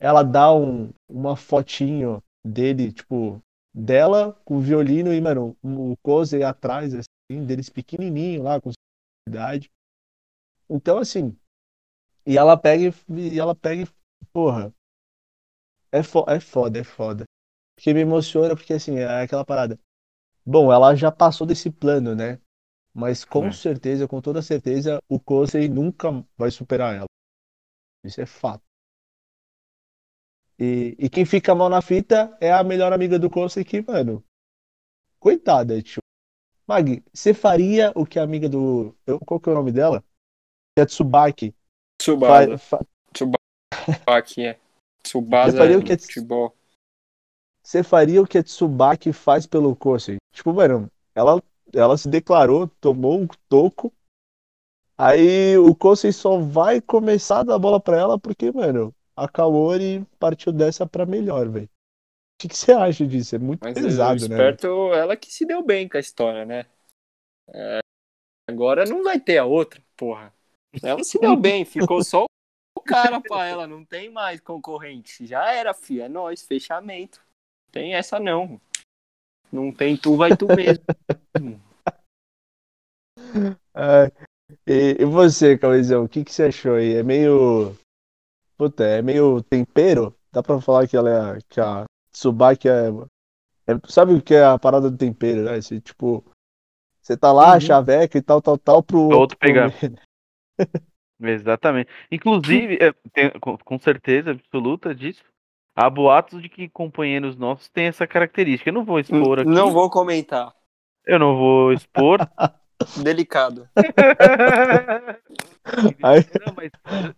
Ela dá um, uma fotinho dele, tipo, dela com o violino e, mano, o Cozy atrás, assim, deles pequenininho lá, com idade. Então, assim, e ela pega e, e ela pega e, porra, é, fo é foda, é foda. Porque me emociona, porque, assim, é aquela parada. Bom, ela já passou desse plano, né? Mas com É. certeza, com toda certeza, o Kosei nunca vai superar ela. Isso é fato. E, e quem fica mal na fita é a melhor amiga do Kosei que, mano, coitada, tio. Mag, você faria o que a amiga do. eu- Qual que é o nome dela? Que é Tsubaki. Tsubasa. Fa- fa- Tsubaki, é. Tsubasa faria o que é- futebol. Você faria o que a Tsubaki faz pelo Kosei? Tipo, mano, ela, ela se declarou, tomou um toco. Aí o Kosei só vai começar a dar bola pra ela porque, mano, a Kaori partiu dessa pra melhor, velho. O que, você acha disso? É muito Mas pesado, né? esperto, ela que se deu bem com a história, né? É, agora não vai ter a outra, porra. Ela se deu bem, ficou só o cara pra ela, não tem mais concorrente. Já era, filho, é nóis, fechamento. Tem essa não. Não tem tu, vai tu mesmo. É, e, e você, Cauizão, o que, que você achou aí? É meio. Puta, é meio tempero? Dá pra falar que ela é. Que a Tsubaki é, é- Sabe o que é a parada do tempero, né? Você, tipo. Você tá lá, Uhum. chaveca e tal, tal, tal, pro Pro outro pegar. Exatamente. Inclusive, é, tem- com, com certeza absoluta disso, há boatos de que companheiros nossos têm essa característica. Eu não vou expor aqui. Não vou comentar. Eu não vou expor. Delicado. Não, mas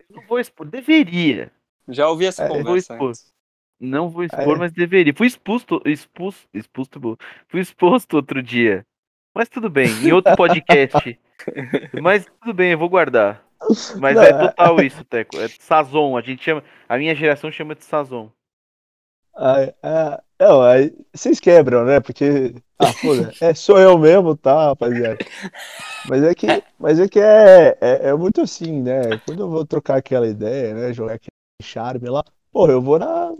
eu não vou expor. Deveria. Já ouvi essa É, vou conversa. expor. antes. Não vou expor, É. mas deveria. Fui exposto, expulso, exposto, bom. fui exposto outro dia. Mas tudo bem, em outro podcast. mas tudo bem, eu vou guardar. Mas Não, é é- total isso, Teco. É sazon, a gente chama, a minha geração chama de sazon. Aí, é, não, aí vocês quebram, né? Porque. Ah, foda, é, sou eu mesmo, tá, rapaziada? Mas é que, mas é, que é, é, é muito assim, né? Quando eu vou trocar aquela ideia, né? Jogar aquele charme lá, porra, eu vou na,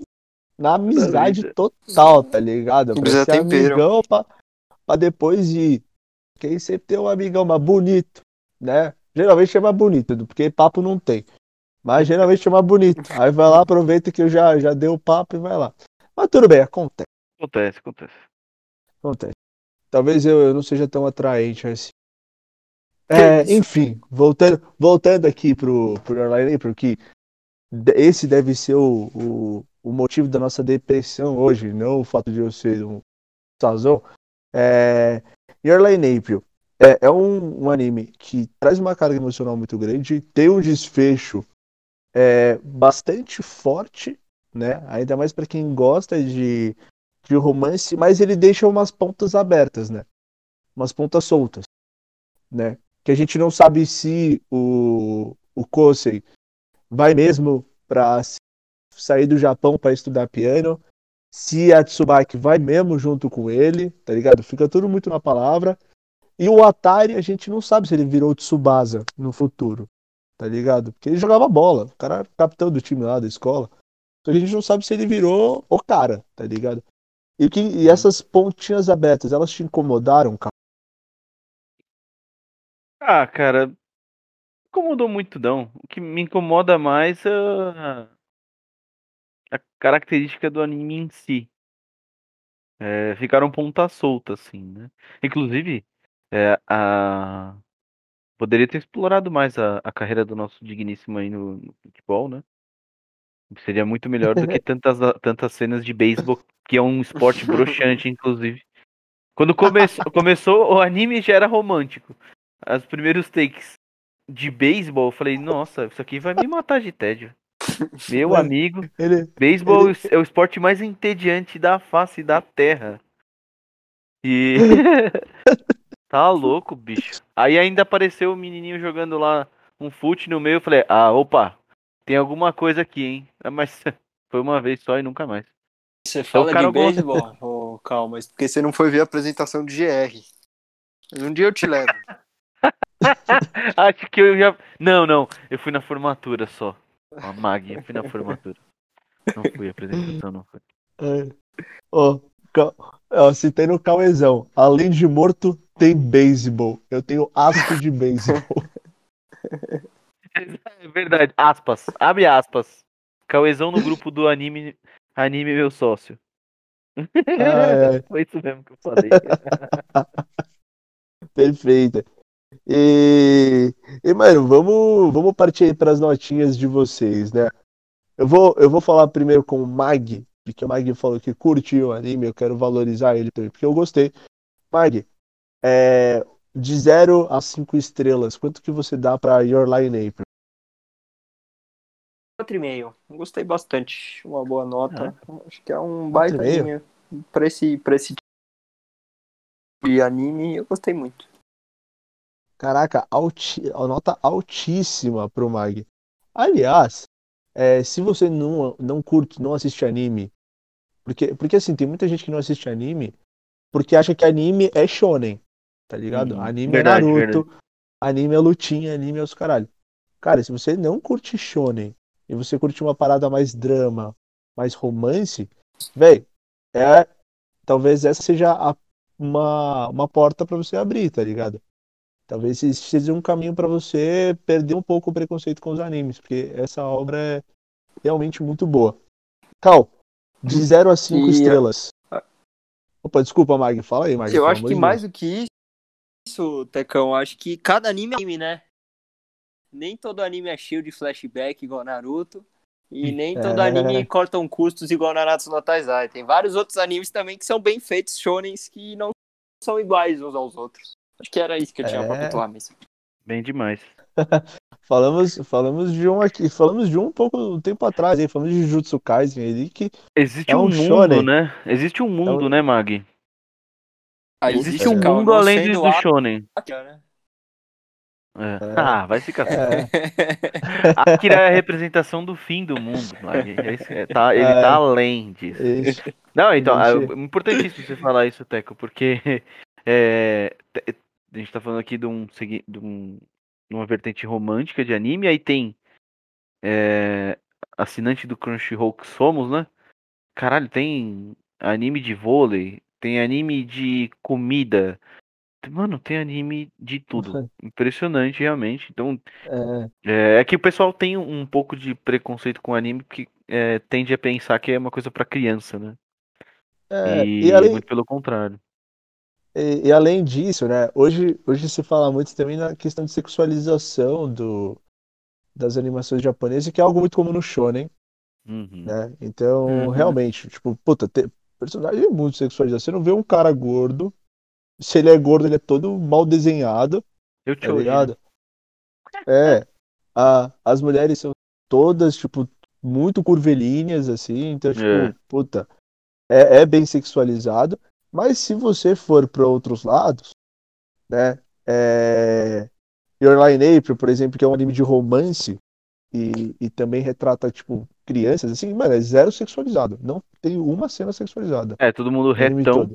na amizade total, tá ligado? Pra Precisa ser tempero. amigão pra, pra depois ir. Porque aí sempre tem um amigão mais bonito, né? Geralmente chama bonito, porque papo não tem. Mas geralmente chama bonito. Aí vai lá, aproveita que eu já, já dei o papo e vai lá. Mas tudo bem, acontece, Acontece, acontece. acontece. Talvez eu, eu não seja tão atraente assim. É, enfim, voltando, voltando aqui pro, pro Airline April, que de- esse deve ser o, o, o motivo da nossa depressão hoje, não o fato de eu ser um sazon. É, Your April é, é um, um anime que traz uma carga emocional muito grande, tem um desfecho é, bastante forte, né? Ainda mais para quem gosta de, de romance, mas ele deixa umas pontas abertas, né? Umas pontas soltas, né? Que a gente não sabe se o, o Kosei vai mesmo para sair do Japão para estudar piano, se a Tsubaki vai mesmo junto com ele, tá ligado? Fica tudo muito na palavra. E o Atari, a gente não sabe se ele virou Tsubasa no futuro, tá ligado? Porque ele jogava bola, o cara era capitão do time lá da escola. Que a gente não sabe se ele virou o cara, tá ligado? E, que, e essas pontinhas abertas, elas te incomodaram, cara? Ah, cara, incomodou muito não. O que me incomoda mais é a, característica do anime em si. É, ficaram ponta solta, assim, né? Inclusive, é, a... poderia ter explorado mais a, a carreira do nosso digníssimo aí no, no futebol, né? Seria muito melhor do que tantas, tantas cenas de beisebol, que é um esporte broxante, inclusive. Quando come começou, o anime já era romântico. Os primeiros takes de beisebol, eu falei, nossa, isso aqui vai me matar de tédio. Meu amigo, Ele, beisebol Ele- é o esporte mais entediante da face da terra. E. tá louco, bicho. Aí ainda apareceu o menininho jogando lá um fute no meio. Eu falei, ah, opa, tem alguma coisa aqui, hein? Ah, Mas foi uma vez só e nunca mais. Você fala cara de beisebol? Ô, calma, porque você não foi ver a apresentação de GR. Um dia eu te levo. Acho que eu já. Não, não. Eu fui na formatura só. A Mag, eu fui na formatura. Não fui a apresentação, não foi. É. Ó, Ó, citei no Cauezão. Além de morto, tem beisebol. Eu tenho asco de beisebol. É verdade. Aspas. Abre aspas. Cauezão no grupo do anime, anime meu sócio. Ai, ai. Foi isso mesmo que eu falei. Perfeita. E, e mano, vamos, vamos partir aí para as notinhas de vocês, né? Eu vou, eu vou falar primeiro com o Mag, porque o Mag falou que curtiu o anime, eu quero valorizar ele também, porque eu gostei. Mag, é, de 0 a 5 estrelas, quanto que você dá para Your in April? 4,5. Gostei bastante. Uma boa nota. Acho que é um 4,5? baita anime. Pra esse, pra esse tipo de anime, eu gostei muito. Caraca, alti, nota altíssima pro Mag. Aliás, é, se você não, não curte, não assiste anime, porque, porque assim, tem muita gente que não assiste anime porque acha que anime é shonen, tá ligado? Uhum. Anime Verdade, é Naruto, anime é lutinha, anime é os caralho. Cara, se você não curte shonen e você curte uma parada mais drama, mais romance, véi, é, talvez essa seja a- uma, uma porta pra você abrir, tá ligado? Talvez seja um caminho pra você perder um pouco o preconceito com os animes, porque essa obra é realmente muito boa. Cal, de 0 a 5 E- estrelas. Opa, desculpa, Mag, fala aí, Mag. eu acho que mais do que isso, Tecão, acho que cada anime é anime, né? Nem todo anime é cheio de flashback igual Naruto. E nem todo É. anime cortam custos igual Naruto no Taizai. Tem vários outros animes também que são bem feitos, shonens, que não são iguais uns aos outros. Acho que era isso que eu tinha pra É. pontuar mesmo. Bem demais. Falamos, falamos de um aqui, falamos de um pouco tempo atrás, hein? Falamos de Jujutsu Kaisen ali, que Existe É um, um mundo, shonen. né? Existe um mundo, um- né, Mag? Ah, Existe um calma, mundo além do a- shonen. né? É. É. Ah, vai ficar. é, Akira é a representação do fim do mundo, Mag. É isso- é, tá- ele É. tá além disso. esse- Não, então, é importantíssimo você falar isso, Teco, porque é, a gente tá falando aqui de, um, de um- uma vertente romântica de anime, aí tem é, assinante do Crunchyroll que somos, né? Caralho, tem anime de vôlei, tem anime de comida, mano, tem anime de tudo. Impressionante, realmente. Então, é, é, é que o pessoal tem um, pouco de preconceito com anime, que é, tende a pensar que é uma coisa pra criança, né? é, e e além, muito pelo contrário. E, e além disso, né, hoje, hoje se fala muito também na questão de sexualização do, das animações japonesas, que é algo muito comum no shonen, Uhum. né? Então, Uhum. realmente, tipo, puta, ter, personagem é muito sexualizado. Você não vê um cara gordo, se ele é gordo, ele é todo mal desenhado, Eu te tá ligado? É, a, as mulheres são todas, tipo, muito curvilíneas, assim, então, tipo, É. puta, é, é bem sexualizado, mas se você for para outros lados, né, é... Your in April, por exemplo, que é um anime de romance e, e também retrata, tipo, crianças, assim, mano, é zero sexualizado, não tem uma cena sexualizada É, todo mundo retão.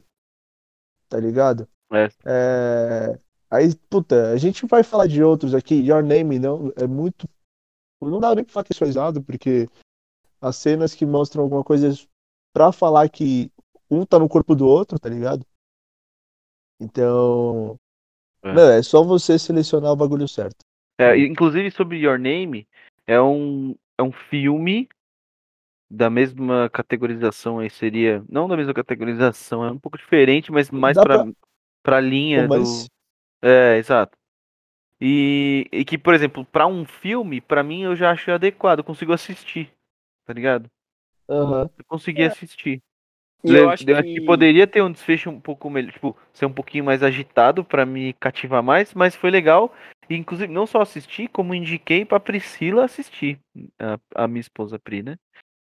tá ligado? É. É, Aí, puta, a gente vai falar de outros aqui. Your Name não é muito. Não dá nem pra falar que é sexualizado, porque as cenas que mostram alguma coisa pra falar que um tá no corpo do outro, tá ligado? Então. É. Não, é só você selecionar o bagulho certo. É, inclusive sobre Your Name, é um, é um filme da mesma categorização aí seria. Não da mesma categorização, é um pouco diferente, mas mais Dá pra, pra- pra linha Romance. do. É, exato. E, e que, por exemplo, pra um filme, pra mim eu já acho adequado, eu consigo assistir, tá ligado? Aham. Eu consegui assistir. E eu acho que... poderia ter um desfecho um pouco melhor, tipo, ser um pouquinho mais agitado pra me cativar mais, mas foi legal. E, inclusive, não só assisti, como indiquei pra Priscila assistir, a, a minha esposa Pri, né?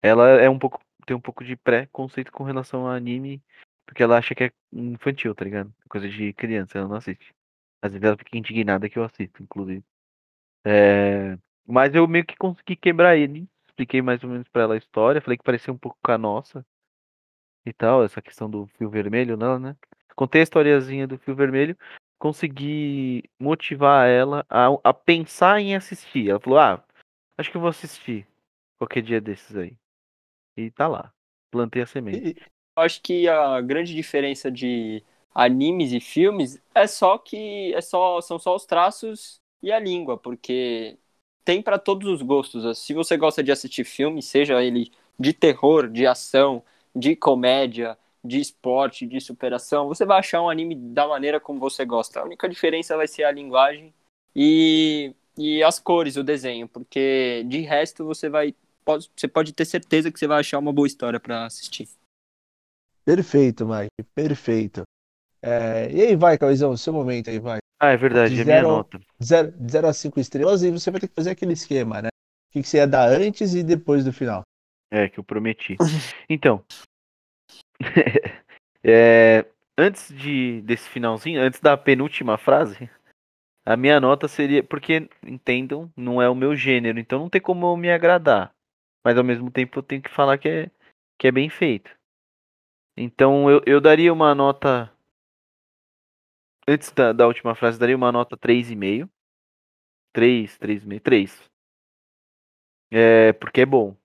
Ela é um pouco, tem um pouco de preconceito com relação a anime, porque ela acha que é infantil, tá ligado? Coisa de criança, ela não assiste. Às vezes ela fica indignada que eu assisto, inclusive. É, Mas eu meio que consegui quebrar ele. Expliquei mais ou menos pra ela a história, falei que parecia um pouco com a nossa e tal, essa questão do fio vermelho nela, né? Contei a historiazinha do fio vermelho, consegui motivar ela a, a pensar em assistir. Ela falou: Ah, acho que eu vou assistir qualquer dia desses aí. E tá lá. Plantei a semente. E, acho que a grande diferença de animes e filmes é só que é só são só os traços e a língua, porque tem para todos os gostos. Se você gosta de assistir filme, seja ele de terror, de ação, de comédia, de esporte, de superação, você vai achar um anime da maneira como você gosta. A única diferença vai ser a linguagem e, e as cores, o desenho, porque de resto você vai pode, você pode ter certeza que você vai achar uma boa história para assistir. Perfeito, Mike, perfeito. É, e aí, vai, Cauizão, seu momento aí, vai. Ah, é verdade, De é minha zero- nota. De 0 de zero a 5 estrelas e você vai ter que fazer aquele esquema, né? O que, que você ia dar antes e depois do final. É, que eu prometi. Então. é, antes de desse finalzinho, antes da penúltima frase, a minha nota seria. Porque, entendam, não é o meu gênero, então não tem como eu me agradar. Mas ao mesmo tempo eu tenho que falar que é, que é bem feito. Então eu, eu daria uma nota. Antes da, da última frase, daria uma nota 3,5. 3, 3,5, 3. É, porque é bom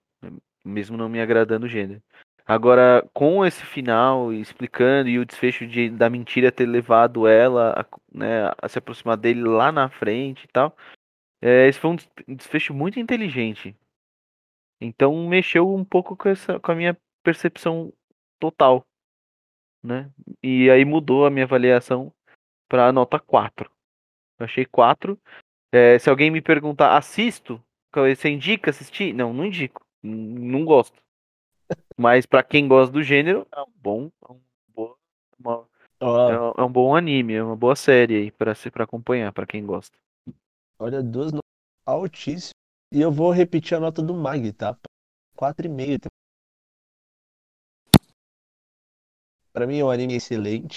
mesmo não me agradando o gênero. Agora, com esse final explicando e o desfecho de, da mentira ter levado ela a, né, a se aproximar dele lá na frente e tal, é, esse foi um des- desfecho muito inteligente. Então mexeu um pouco com, essa, com a minha percepção total, né? E aí mudou a minha avaliação para nota 4. Eu achei 4. É, se alguém me perguntar, assisto? Você indica assistir? Não, não indico. Não gosto. Mas pra quem gosta do gênero, é um bom, é um, boa- uma- Ó, é um- bom anime, é uma boa série aí para se para acompanhar, pra quem gosta. olha, duas notas altíssimas. E eu vou repetir a nota do Mag, tá? 4,5. tá? Pra mim é um anime excelente.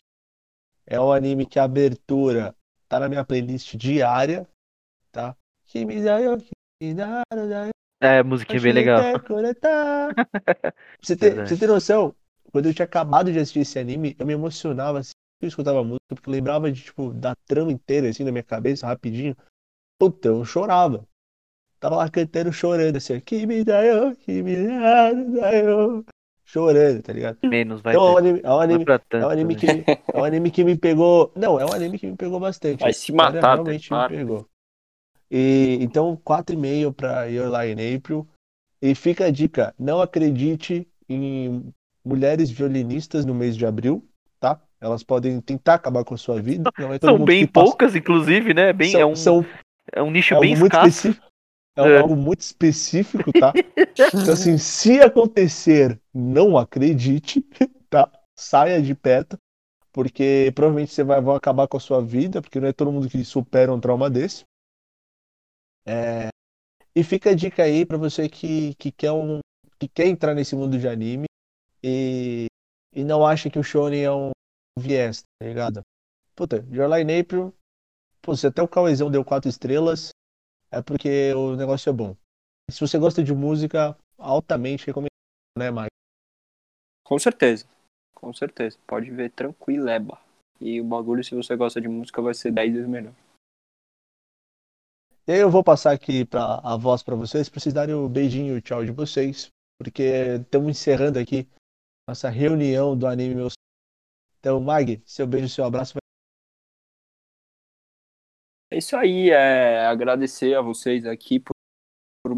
É um anime que a abertura tá na minha playlist diária, tá? É, a musiquinha é bem legal. Pra você ter, pra você ter noção, quando eu tinha acabado de assistir esse anime, eu me emocionava assim que eu escutava a música, porque eu lembrava de, tipo, da trama inteira, assim, na minha cabeça, rapidinho. Puta, eu chorava. Tava lá cantando, chorando, assim. Chorando, tá ligado? Menos vai Então é um ter. anime, é um Não é anime, pra é tanto. um anime né? que me, é um anime que me pegou. Não, é um anime que me pegou bastante. Vai se matar, realmente me pegou. E então 4,5 para Your Lie in April. E fica a dica, não acredite em mulheres violinistas no mês de abril, tá? Elas podem tentar acabar com a sua vida. É São bem que passa- poucas, inclusive, né? Bem, são, é, um, são é um nicho é bem muito escasso. específico. É, É. algo muito específico, tá? Então, assim, se acontecer, não acredite, tá? Saia de perto, porque provavelmente você vai vão acabar com a sua vida, porque não é todo mundo que supera um trauma desse. É, E fica a dica aí pra você que, que quer um, que quer entrar nesse mundo de anime e, e não acha que o shonen é um viés, tá ligado? Puta, in April, pô, se até o Cauezão deu quatro estrelas, é porque o negócio é bom. Se você gosta de música, altamente recomendo, né, Mike? Com certeza. Com certeza. Pode ver tranquileba. E o bagulho, se você gosta de música, vai ser 10 vezes melhor. E aí eu vou passar aqui pra, a voz para vocês, darem o beijinho e tchau de vocês, porque estamos encerrando aqui nossa reunião do anime meu. Então, Mag, seu beijo, seu abraço. É isso aí. É agradecer a vocês aqui por, por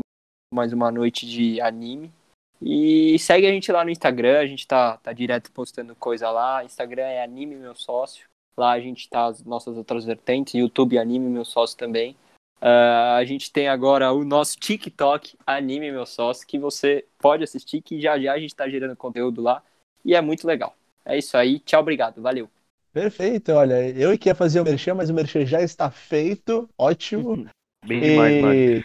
mais uma noite de anime. E segue a gente lá no Instagram. A gente tá, tá direto postando coisa lá. Instagram é Anime Meu Sócio. Lá a gente tá as nossas outras vertentes. YouTube Anime Meu Sócio também. Ah, a gente tem agora o nosso TikTok, Anime Meu Sócio, que você pode assistir, que já já a gente tá gerando conteúdo lá. E é muito legal. É isso aí. Tchau, obrigado. Valeu. Perfeito, olha, eu que ia fazer o merchan, mas o merchan já está feito, ótimo. Bem demais, mano. E,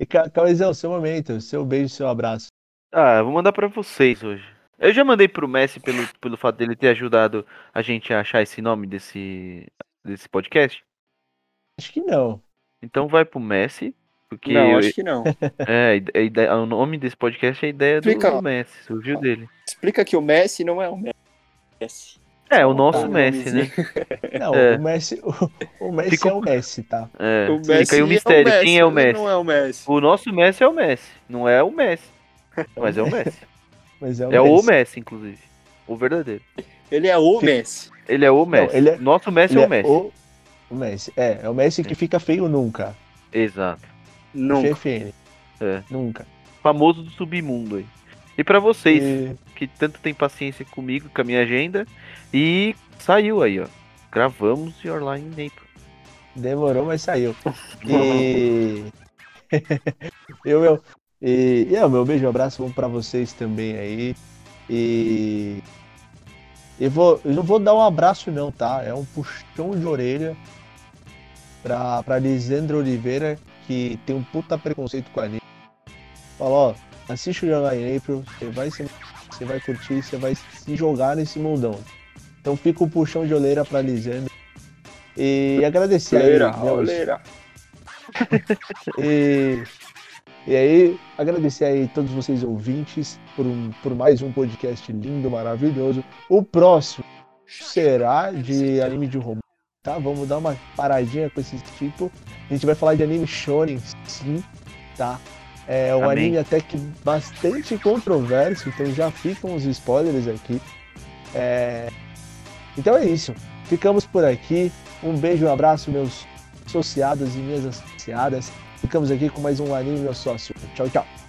e Ca- Cauezão, seu momento, seu beijo, seu abraço. Ah, eu vou mandar pra vocês hoje. Eu já mandei pro Messi pelo, pelo fato dele ter ajudado a gente a achar esse nome desse, desse podcast. Acho que não. Então vai pro Messi, porque Não, eu- acho que não. é, a ide- a ideia- o nome desse podcast é a ideia do, Explica. do Messi, surgiu dele. Explica que o Messi não é o Messi. É, o nosso um Messi, né? Não, É. o Messi, o, o Messi Fica- é o Messi, tá? É, O fica Messi aí o mistério, quem é o Messi? Não é o Messi. O nosso Messi é o Messi, não é o Messi, mas é o Messi. Mas é o É o Messi. Messi, inclusive. O verdadeiro. Ele é o. Messi. Ele é o Messi. ele é- Nosso Messi Ele é o Messi. O, o Messi. É, é o Messi que fica feio nunca. Exato. Nunca. GFN. É. Nunca. Famoso do submundo aí. E pra vocês E- que tanto tem paciência comigo, com a minha agenda. E saiu aí, ó. Gravamos Your Line in April. Demorou, mas saiu. E. eu, eu. E, e é, o meu beijo e abraço vão pra vocês também aí. E. Eu, vou, eu não vou dar um abraço, não, tá? É um puxão de orelha pra, pra Lisandra Oliveira, que tem um puta preconceito com a anime. Fala, ó, assiste o Jogar em April, você vai, se, você vai curtir, você vai se jogar nesse mundão. Então fica o puxão de orelha pra Lisandra. E agradecer aí, Oleira, meus- oleira. e, e aí, agradecer aí todos vocês ouvintes por, um, por mais um podcast lindo, maravilhoso. O próximo será de anime de romance, tá? Vamos dar uma paradinha com esse tipo. A gente vai falar de anime shonen, sim, tá? É um Amém. anime até que bastante controverso, então já ficam os spoilers aqui. É, Então é isso. Ficamos por aqui. Um beijo e um abraço, meus associados e minhas associadas. Ficamos aqui com mais um anime, eu sócio. Tchau, tchau.